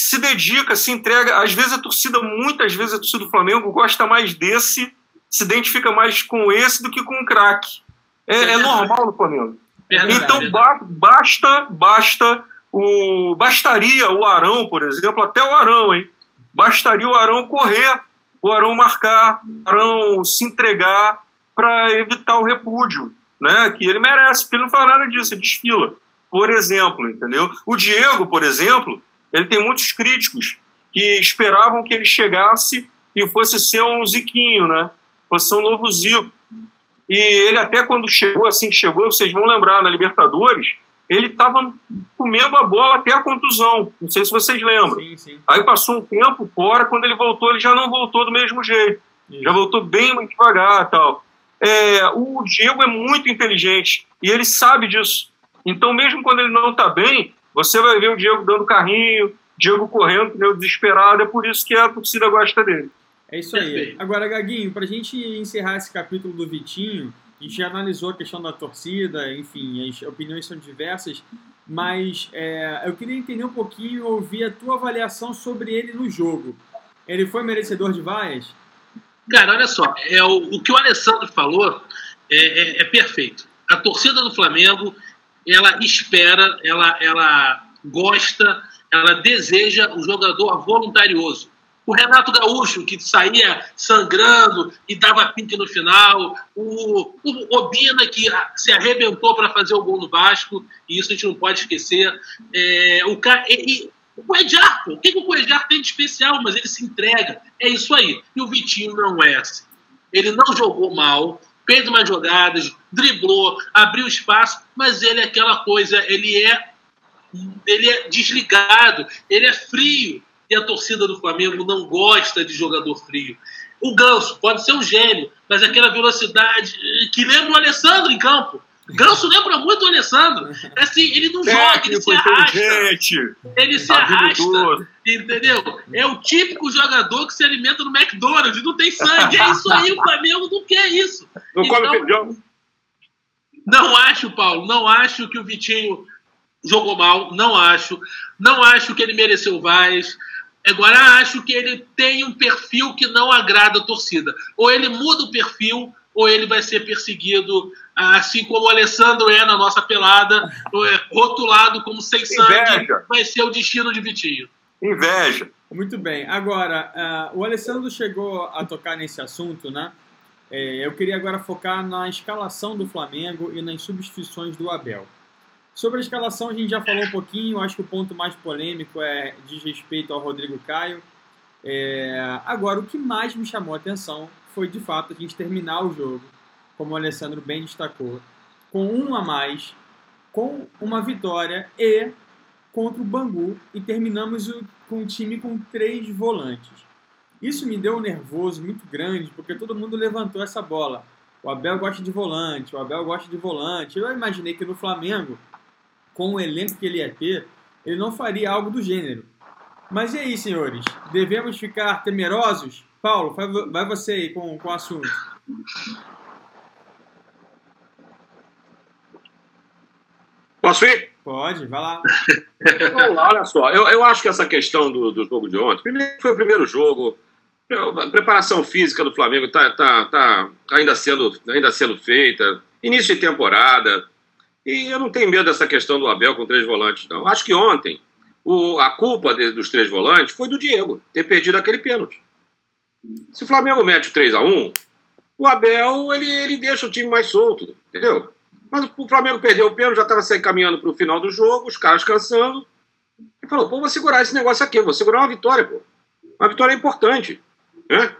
se dedica, se entrega. Às vezes a torcida, muitas vezes a torcida do Flamengo gosta mais desse, se identifica mais com esse do que com o craque. É, é normal no Flamengo. Verdade, Então verdade. basta, basta o bastaria o Arão, por exemplo, até o Arão, hein? Bastaria o Arão correr, o Arão marcar, o Arão se entregar para evitar o repúdio, né? Que ele merece, porque ele não faz nada disso, ele desfila. Por exemplo, entendeu? O Diego, por exemplo, ele tem muitos críticos que esperavam que ele chegasse e fosse ser um Ziquinho, né? Fosse ser um novo Zico. E ele até quando chegou, assim que chegou, vocês vão lembrar, na Libertadores, ele estava comendo a bola até a contusão. Não sei se vocês lembram. Sim, sim. Aí passou um tempo fora, quando ele voltou, ele já não voltou do mesmo jeito. Já voltou bem mais devagar tal. É, o Diego é muito inteligente e ele sabe disso. Então, mesmo quando ele não está bem, você vai ver o Diego dando carrinho, Diego correndo, pneu desesperado. É por isso que a torcida gosta dele. É isso aí. Agora, Gaguinho, pra gente encerrar esse capítulo do Vitinho, a gente já analisou a questão da torcida, enfim, as opiniões são diversas, mas é, eu queria entender um pouquinho, ouvir a tua avaliação sobre ele no jogo. Ele foi merecedor de vaias? Cara, olha só, é, o, o que o Alessandro falou é, é, é, perfeito. A torcida do Flamengo, ela espera, ela, ela gosta, ela deseja o jogador voluntarioso. O Renato Gaúcho, que saía sangrando e dava pique no final. O, o Obina, que se arrebentou para fazer o gol no Vasco, e isso a gente não pode esquecer. É, o, e, o Coedjar, o que, que o Coedjar tem de especial? Mas ele se entrega. É isso aí. E o Vitinho não é assim. Ele não jogou mal, fez umas jogadas, driblou, abriu espaço, mas ele é aquela coisa, ele é ele é desligado, ele é frio. E a torcida do Flamengo não gosta de jogador frio. O Ganso pode ser um gênio, mas aquela velocidade que lembra o Alessandro em campo. Ganso lembra muito o Alessandro. É assim, ele não joga, ele se arrasta. Ele se arrasta, entendeu? É o típico jogador que se alimenta no McDonald's, não tem sangue. É isso aí, o Flamengo não quer isso. Não então, come feijão. Não acho, Paulo, não acho que o Vitinho jogou mal, não acho. Não acho que ele mereceu o Vaz. Agora, acho que ele tem um perfil que não agrada a torcida. Ou ele muda o perfil, ou ele vai ser perseguido, assim como o Alessandro é na nossa pelada, é rotulado como sem sangue, Inveja. vai ser o destino de Vitinho. Inveja. Muito bem. Agora, uh, o Alessandro chegou a tocar nesse assunto, né? É, eu queria agora focar na escalação do Flamengo e nas substituições do Abel. Sobre a escalação, a gente já falou um pouquinho. Acho que o ponto mais polêmico é diz respeito ao Rodrigo Caio. É, agora, o que mais me chamou a atenção foi, de fato, a gente terminar o jogo, como o Alessandro bem destacou, com um a mais, com uma vitória e contra o Bangu, e terminamos com o time com três volantes. Isso me deu um nervoso muito grande, porque todo mundo levantou essa bola. O Abel gosta de volante, o Abel gosta de volante. Eu imaginei que no Flamengo com o elenco que ele ia ter, ele não faria algo do gênero. Mas e aí, senhores? Devemos ficar temerosos? Paulo, vai você aí com, com o assunto. Posso ir? Pode, vai lá. Vamos lá, olha só. Eu, eu acho que essa questão do, do jogo de ontem, primeiro foi o primeiro jogo, a preparação física do Flamengo está tá, tá ainda, sendo, ainda sendo feita, início de temporada. E eu não tenho medo dessa questão do Abel com três volantes, não. Acho que ontem o, a culpa de, dos três volantes foi do Diego, ter perdido aquele pênalti. Se o Flamengo mete 3 a 1 o Abel ele, ele deixa o time mais solto, entendeu? Mas o Flamengo perdeu o pênalti, já estava se caminhando para o final do jogo, os caras cansando. Ele falou, pô, vou segurar esse negócio aqui, vou segurar uma vitória, pô. Uma vitória importante, né?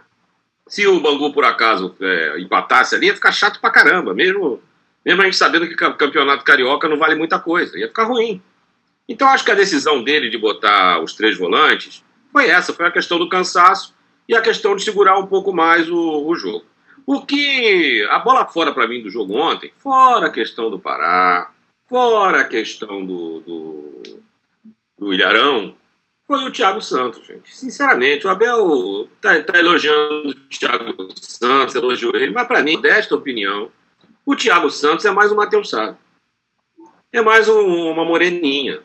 Se o Bangu, por acaso, é, empatasse ali, ia ficar chato pra caramba, mesmo mesmo a gente sabendo que o campeonato carioca não vale muita coisa, ia ficar ruim. Então acho que a decisão dele de botar os três volantes foi essa, foi a questão do cansaço e a questão de segurar um pouco mais o, o jogo. O que a bola fora para mim do jogo ontem, fora a questão do Pará, fora a questão do, do, do Ilharão, foi o Thiago Santos, gente. Sinceramente, o Abel tá, tá elogiando o Thiago Santos, elogiou ele, mas para mim, desta opinião, o Thiago Santos é mais um Matheus Sá. É mais um, uma moreninha.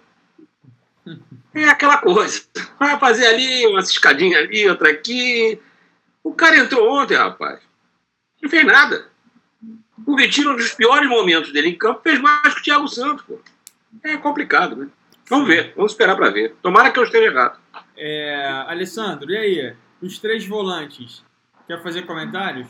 É aquela coisa. Vai fazer ali uma escadinha ali, outra aqui. O cara entrou ontem, rapaz. Não fez nada. O Vitinho, um dos piores momentos dele em campo, fez mais que o Thiago Santos, pô. É complicado, né? Vamos ver, vamos esperar para ver. Tomara que eu esteja errado. É, Alessandro, e aí? Os três volantes. Quer fazer comentários?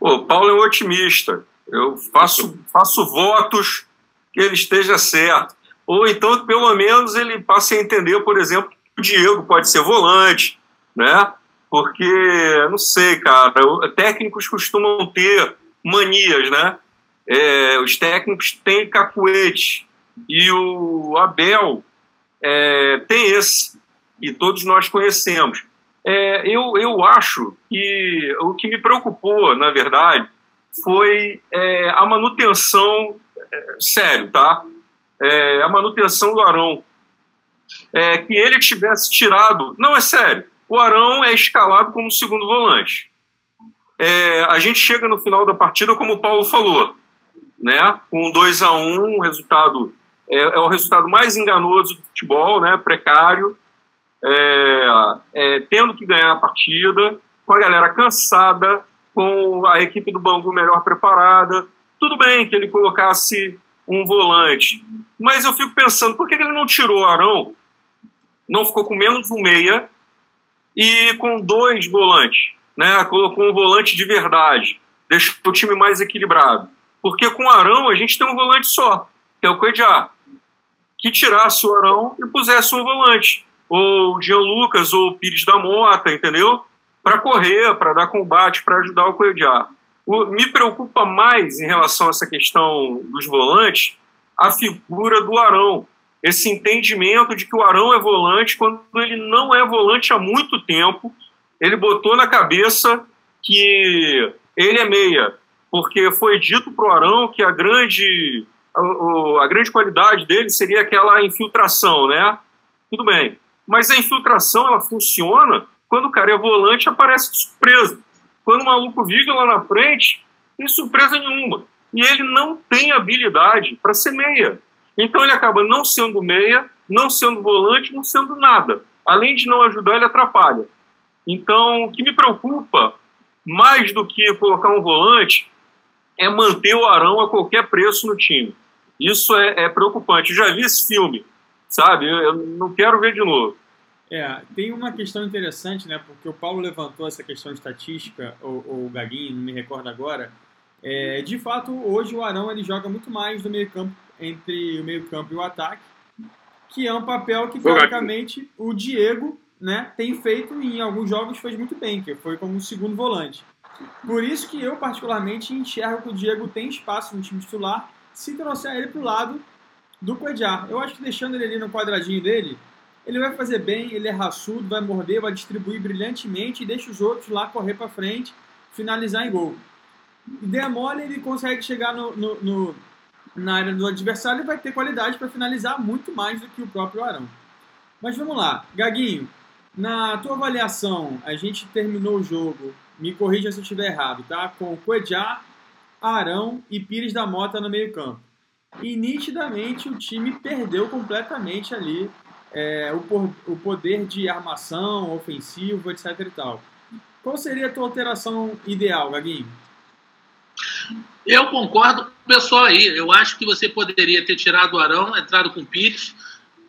O Paulo é um otimista. Eu faço, faço votos que ele esteja certo. Ou então, pelo menos, ele passe a entender, por exemplo, que o Diego pode ser volante, né? Porque, não sei, cara, técnicos costumam ter manias, né? É, os técnicos têm cacuete e o Abel é, tem esse, e todos nós conhecemos. É, eu, eu acho que o que me preocupou, na verdade, foi é, a manutenção, é, sério, tá? É, a manutenção do Arão. É, que ele tivesse tirado. Não, é sério. O Arão é escalado como segundo volante. É, a gente chega no final da partida, como o Paulo falou, né? Com 2 a 1 um, resultado é, é o resultado mais enganoso do futebol, né, precário, é, é, tendo que ganhar a partida, com a galera cansada, com a equipe do Bangu melhor preparada. Tudo bem que ele colocasse um volante, mas eu fico pensando, por que ele não tirou o Arão, não ficou com menos um meia e com dois volantes, né? colocou um volante de verdade, deixou o time mais equilibrado. Porque com o Arão a gente tem um volante só, que é o Coediar, que tirasse o Arão e pusesse um volante ou o Jean Lucas, ou o Pires da Mota, entendeu? Para correr, para dar combate, para ajudar o Coediar. Me preocupa mais em relação a essa questão dos volantes a figura do Arão. Esse entendimento de que o Arão é volante quando ele não é volante há muito tempo. Ele botou na cabeça que ele é meia, porque foi dito para o Arão que a grande, a, a grande qualidade dele seria aquela infiltração, né? Tudo bem. Mas a infiltração ela funciona quando o cara é volante aparece de surpresa. Quando o maluco vive lá na frente, tem surpresa nenhuma. E ele não tem habilidade para ser meia. Então ele acaba não sendo meia, não sendo volante, não sendo nada. Além de não ajudar, ele atrapalha. Então, o que me preocupa, mais do que colocar um volante, é manter o Arão a qualquer preço no time. Isso é, é preocupante. Eu já vi esse filme, sabe? Eu não quero ver de novo. É, tem uma questão interessante, né? Porque o Paulo levantou essa questão de estatística, ou, ou o Gaguinho, não me recordo agora. É, de fato, hoje o Arão ele joga muito mais no meio campo, entre o meio campo e o ataque, que é um papel que, teoricamente, o Diego né, tem feito e em alguns jogos fez muito bem, que foi como segundo volante. Por isso que eu, particularmente, enxergo que o Diego tem espaço no time titular se trouxer ele para o lado do Coediar. Eu acho que deixando ele ali no quadradinho dele, ele vai fazer bem, ele é raçudo, vai morder, vai distribuir brilhantemente e deixa os outros lá correr para frente, finalizar em gol. Der mole, ele consegue chegar no, no, no, na área do adversário e vai ter qualidade para finalizar muito mais do que o próprio Arão. Mas vamos lá, Gaguinho, na tua avaliação, a gente terminou o jogo, me corrija se eu estiver errado, tá? Com Coedjar, Arão e Pires da Mota no meio campo. E nitidamente o time perdeu completamente ali é, o, o poder de armação, ofensivo, etc e tal. Qual seria a tua alteração ideal, Gaguinho? Eu concordo com o pessoal aí. Eu acho que você poderia ter tirado o Arão, entrado com o Pires,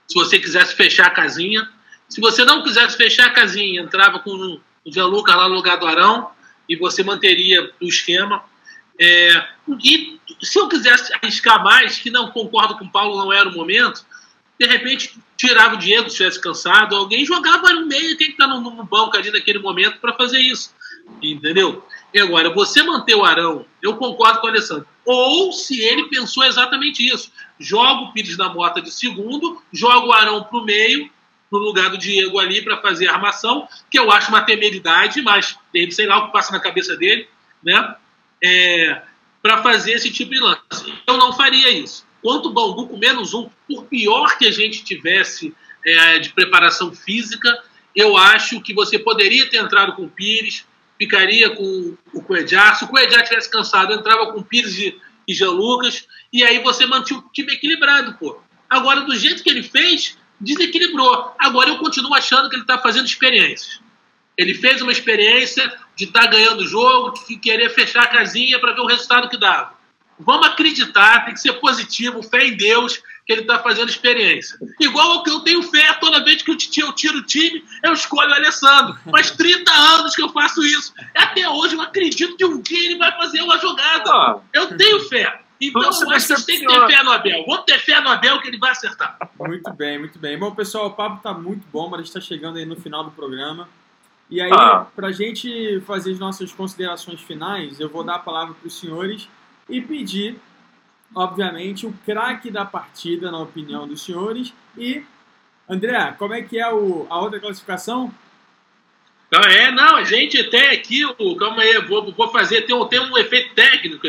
se você quisesse fechar a casinha. Se você não quisesse fechar a casinha, entrava com o Gianluca lá no lugar do Arão e você manteria o esquema. É, e se eu quisesse arriscar mais, que não concordo com o Paulo, não era o momento, de repente tirava o Diego se estivesse cansado, alguém jogava no meio, tem que estar no, no banco ali naquele momento para fazer isso. Entendeu? E agora, você manter o Arão, eu concordo com o Alessandro. Ou se ele pensou exatamente isso. Joga o Pires da Mota de segundo, joga o Arão para o meio, no lugar do Diego ali para fazer a armação, que eu acho uma temeridade, mas ele sei lá o que passa na cabeça dele, né? É, para fazer esse tipo de lance. Eu não faria isso. Quanto o Bangu com menos um, por pior que a gente tivesse é, de preparação física, eu acho que você poderia ter entrado com o Pires, ficaria com o Coedjar. Se o Coedjar tivesse cansado, entrava com o Pires e, e Jean Lucas, e aí você mantinha o time equilibrado, pô. Agora, do jeito que ele fez, desequilibrou. Agora eu continuo achando que ele está fazendo experiências. Ele fez uma experiência de estar tá ganhando o jogo, de querer fechar a casinha para ver o resultado que dava. Vamos acreditar, tem que ser positivo, fé em Deus, que ele está fazendo experiência. Igual ao que eu tenho fé, toda vez que eu tiro o time, eu escolho o Alessandro. Faz *laughs* 30 anos que eu faço isso. Até hoje eu acredito que um dia ele vai fazer uma jogada. Ah. Eu tenho fé. Então, Você eu acho que tem que ter fé no Abel. Vamos ter fé no Abel que ele vai acertar. Muito bem, muito bem. Bom, pessoal, o papo está muito bom, mas a gente está chegando aí no final do programa. E aí, ah. para a gente fazer as nossas considerações finais, eu vou dar a palavra para os senhores e pedir, obviamente, o craque da partida, na opinião dos senhores. E, André, como é que é o, a outra classificação? Não, é, não, a gente tem aqui, o, calma aí, vou, vou fazer, tem um, tem um efeito técnico.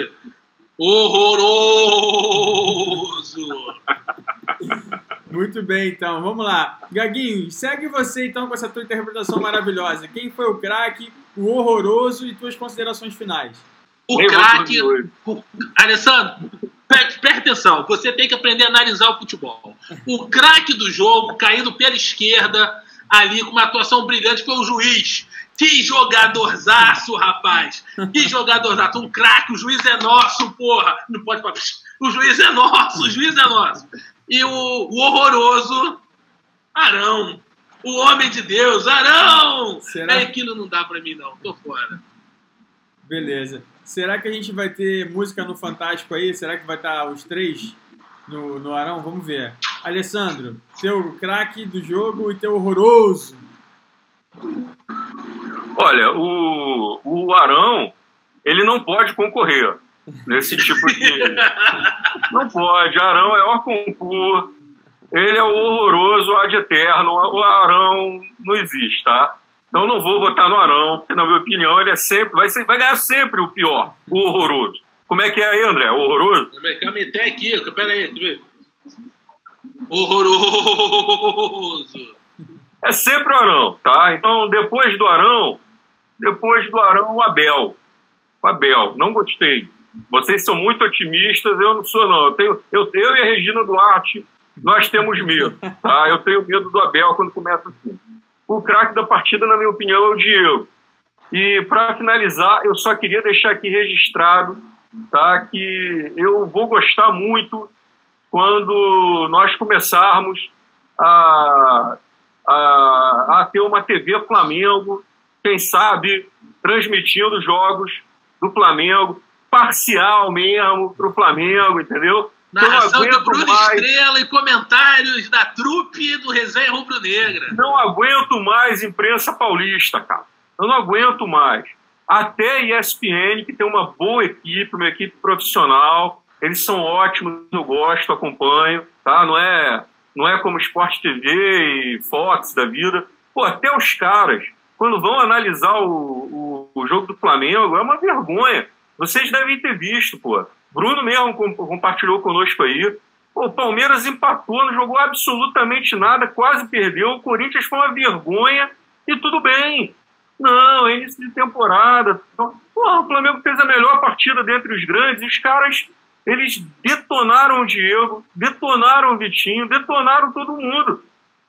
Horroroso! *laughs* Muito bem, então, vamos lá. Gaguinho, segue você então com essa tua interpretação maravilhosa. Quem foi o craque, o horroroso e tuas considerações finais? O craque. Alessandro, presta atenção, você tem que aprender a analisar o futebol. O craque do jogo, caindo pela esquerda, ali com uma atuação brilhante, foi o juiz. Que jogadorzaço, rapaz! Que jogadorzaço! Um craque, o juiz é nosso, porra! Não pode falar. O juiz é nosso, o juiz é nosso. E o, o horroroso Arão. O homem de Deus, Arão! Será? É, aquilo não dá pra mim, não. Tô fora. Beleza. Será que a gente vai ter música no Fantástico aí? Será que vai estar os três no, no Arão? Vamos ver. Alessandro, teu craque do jogo e teu horroroso. Olha, o, o Arão, ele não pode concorrer nesse tipo de. *laughs* não pode. Arão é o concurso. Ele é o horroroso ad eterno. O Arão não existe, tá? Então não vou votar no Arão, porque na minha opinião ele é sempre, vai, ser, vai ganhar sempre o pior, o horroroso. Como é que é aí, André? O horroroso? Calma aí, até aqui, peraí. Horroroso. É sempre o Arão, tá? Então depois do Arão, depois do Arão, o Abel. O Abel, não gostei. Vocês são muito otimistas, eu não sou não. Eu, tenho, eu, eu e a Regina Duarte, nós temos medo. Tá? Eu tenho medo do Abel quando começa assim o craque da partida, na minha opinião, é o Diego. E para finalizar, eu só queria deixar aqui registrado tá, que eu vou gostar muito quando nós começarmos a, a, a ter uma TV Flamengo, quem sabe transmitindo jogos do Flamengo, parcial mesmo para o Flamengo, entendeu? Narração do Bruno mais. Estrela e comentários da trupe do Resenha Rubro Negra. Não aguento mais imprensa paulista, cara. Eu não aguento mais. Até ESPN, que tem uma boa equipe, uma equipe profissional. Eles são ótimos, eu gosto, acompanho, tá? Não é, não é como Sport TV e Fox da vida. Pô, até os caras, quando vão analisar o, o, o jogo do Flamengo, é uma vergonha. Vocês devem ter visto, pô. Bruno mesmo compartilhou conosco aí. O Palmeiras empatou, não jogou absolutamente nada, quase perdeu. O Corinthians foi uma vergonha e tudo bem. Não, é início de temporada. Então, porra, o Flamengo fez a melhor partida dentre os grandes. Os caras, eles detonaram o Diego, detonaram o Vitinho, detonaram todo mundo.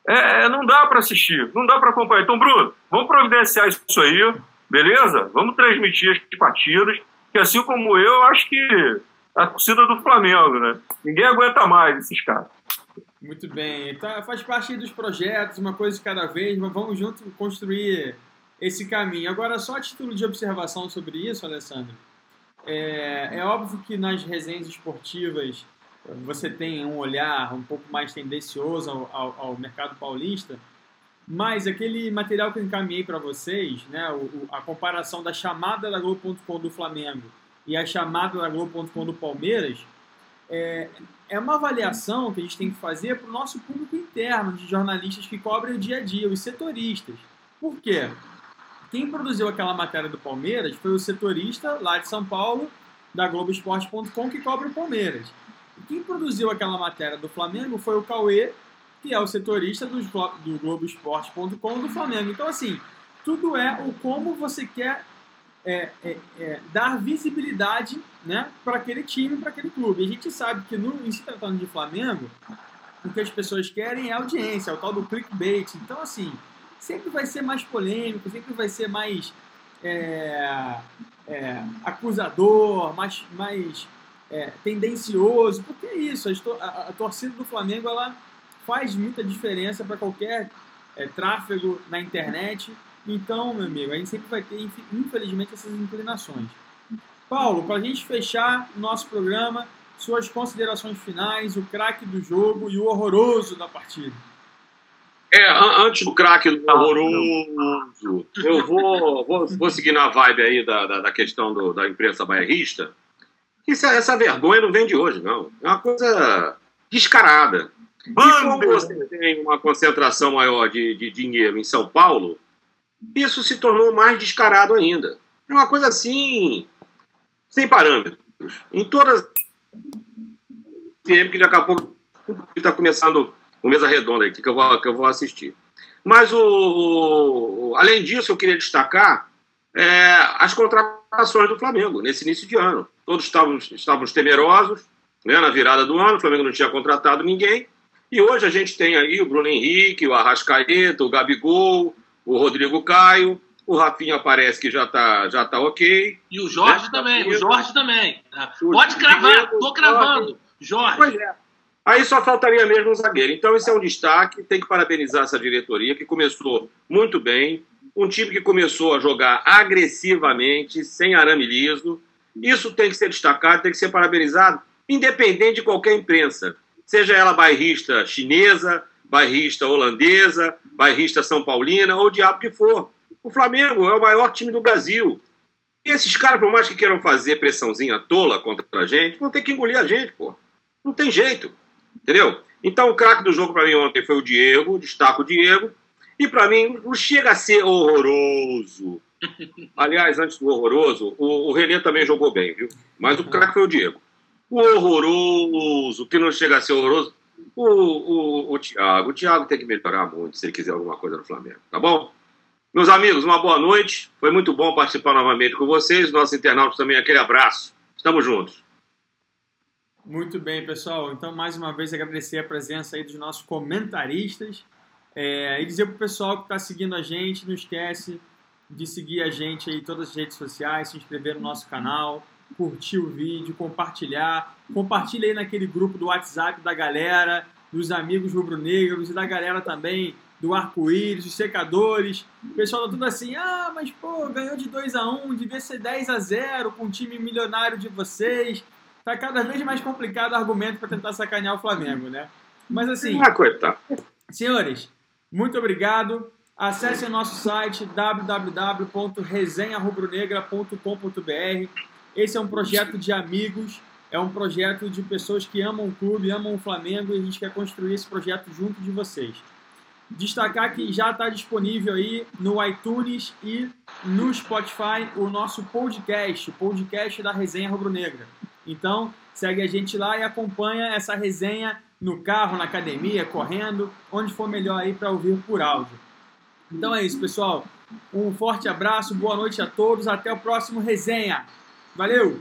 É, é não dá para assistir, não dá para acompanhar. Então, Bruno, vamos providenciar isso aí, beleza? Vamos transmitir as partidas, que assim como eu, acho que a torcida do Flamengo, né? Ninguém aguenta mais esses caras. Muito bem. Tá, faz parte dos projetos, uma coisa de cada vez, mas vamos junto construir esse caminho. Agora, só a título de observação sobre isso, Alessandro, é, é óbvio que nas resenhas esportivas você tem um olhar um pouco mais tendencioso ao, ao, ao mercado paulista, mas aquele material que eu encaminhei para vocês, né, o, a comparação da chamada da Globo.com do Flamengo e a chamada da Globo.com do Palmeiras, é, é uma avaliação que a gente tem que fazer para o nosso público interno, de jornalistas que cobrem o dia a dia, os setoristas. Por quê? Quem produziu aquela matéria do Palmeiras foi o setorista lá de São Paulo, da Globoesporte.com, que cobre o Palmeiras. E quem produziu aquela matéria do Flamengo foi o Cauê, que é o setorista do, do Globoesporte.com do Flamengo. Então, assim, tudo é o como você quer é, é, é, dar visibilidade né, para aquele time, para aquele clube. A gente sabe que no, em se tratando de Flamengo, o que as pessoas querem é audiência, é o tal do clickbait. Então, assim, sempre vai ser mais polêmico, sempre vai ser mais é, é, acusador, mais, mais é, tendencioso, porque é isso, a, a, a, torcida do Flamengo ela faz muita diferença para qualquer tráfego na internet. Então, meu amigo, a gente sempre vai ter, infelizmente, essas inclinações. Paulo, para a gente fechar o nosso programa, suas considerações finais, o craque do jogo e o horroroso da partida. É, antes do craque do horroroso, eu vou, vou, vou seguir na vibe aí da, da, da questão do, da imprensa bairrista. Isso, essa vergonha não vem de hoje, não. É uma coisa descarada. Como você tem uma concentração maior de, de dinheiro em São Paulo, isso se tornou mais descarado ainda. É uma coisa assim, sem parâmetros. Em todas. que daqui a pouco está começando o mesa redonda aqui que eu vou, que eu vou assistir. Mas, o, além disso, eu queria destacar é, as contratações do Flamengo nesse início de ano. Todos estávamos, estávamos temerosos né, na virada do ano, o Flamengo não tinha contratado ninguém. E hoje a gente tem aí o Bruno Henrique, o Arrascaeta, o Gabigol, o Rodrigo Caio, o Rafinha parece que já está já tá ok. E o Jorge né? também, o Jorge também. Pode cravar, tô cravando. Jorge. Pois é. Aí só faltaria mesmo um zagueiro. Então, esse é um destaque. Tem que parabenizar essa diretoria, que começou muito bem. Um time que começou a jogar agressivamente, sem arame liso. Isso tem que ser destacado, tem que ser parabenizado, independente de qualquer imprensa. Seja ela bairrista chinesa, bairrista holandesa, bairrista são paulina ou o diabo que for. O Flamengo é o maior time do Brasil. E esses caras, por mais que queiram fazer pressãozinha tola contra a gente, vão ter que engolir a gente, pô. Não tem jeito. Entendeu? Então, o craque do jogo para mim ontem foi o Diego, destaco o Diego. E para mim, não chega a ser horroroso. *laughs* Aliás, antes do horroroso, o, o René também jogou bem, viu? Mas o craque foi o Diego. O horroroso, que não chega a ser horroroso, o, o, o Thiago. O Thiago tem que melhorar muito se ele quiser alguma coisa no Flamengo, tá bom? Meus amigos, uma boa noite. Foi muito bom participar novamente com vocês. Nossos internautas também, aquele abraço. Estamos juntos. Muito bem, pessoal. Então, mais uma vez, agradecer a presença aí dos nossos comentaristas. É, e dizer para o pessoal que está seguindo a gente, não esquece de seguir a gente aí em todas as redes sociais, se inscrever no nosso canal, curtir o vídeo, compartilhar. Compartilha aí naquele grupo do WhatsApp da galera, dos amigos rubro-negros e da galera também do arco-íris, dos secadores. O pessoal tá tudo assim, ah, mas pô, ganhou de 2 a 1 devia ser 10 a 0 com o time milionário de vocês. Tá cada vez mais complicado o argumento para tentar sacanear o Flamengo, né? Mas assim. Ah, coitado. Senhores, muito obrigado. Acesse o nosso site www.resenharubronegra.com.br. Esse é um projeto de amigos, é um projeto de pessoas que amam o clube, amam o Flamengo e a gente quer construir esse projeto junto de vocês. Destacar que já está disponível aí no iTunes e no Spotify o nosso podcast, o podcast da Resenha Rubro Negra. Então, segue a gente lá e acompanha essa resenha no carro, na academia, correndo, onde for melhor aí para ouvir por áudio. Então é isso, pessoal. Um forte abraço, boa noite a todos, até o próximo resenha. Valeu!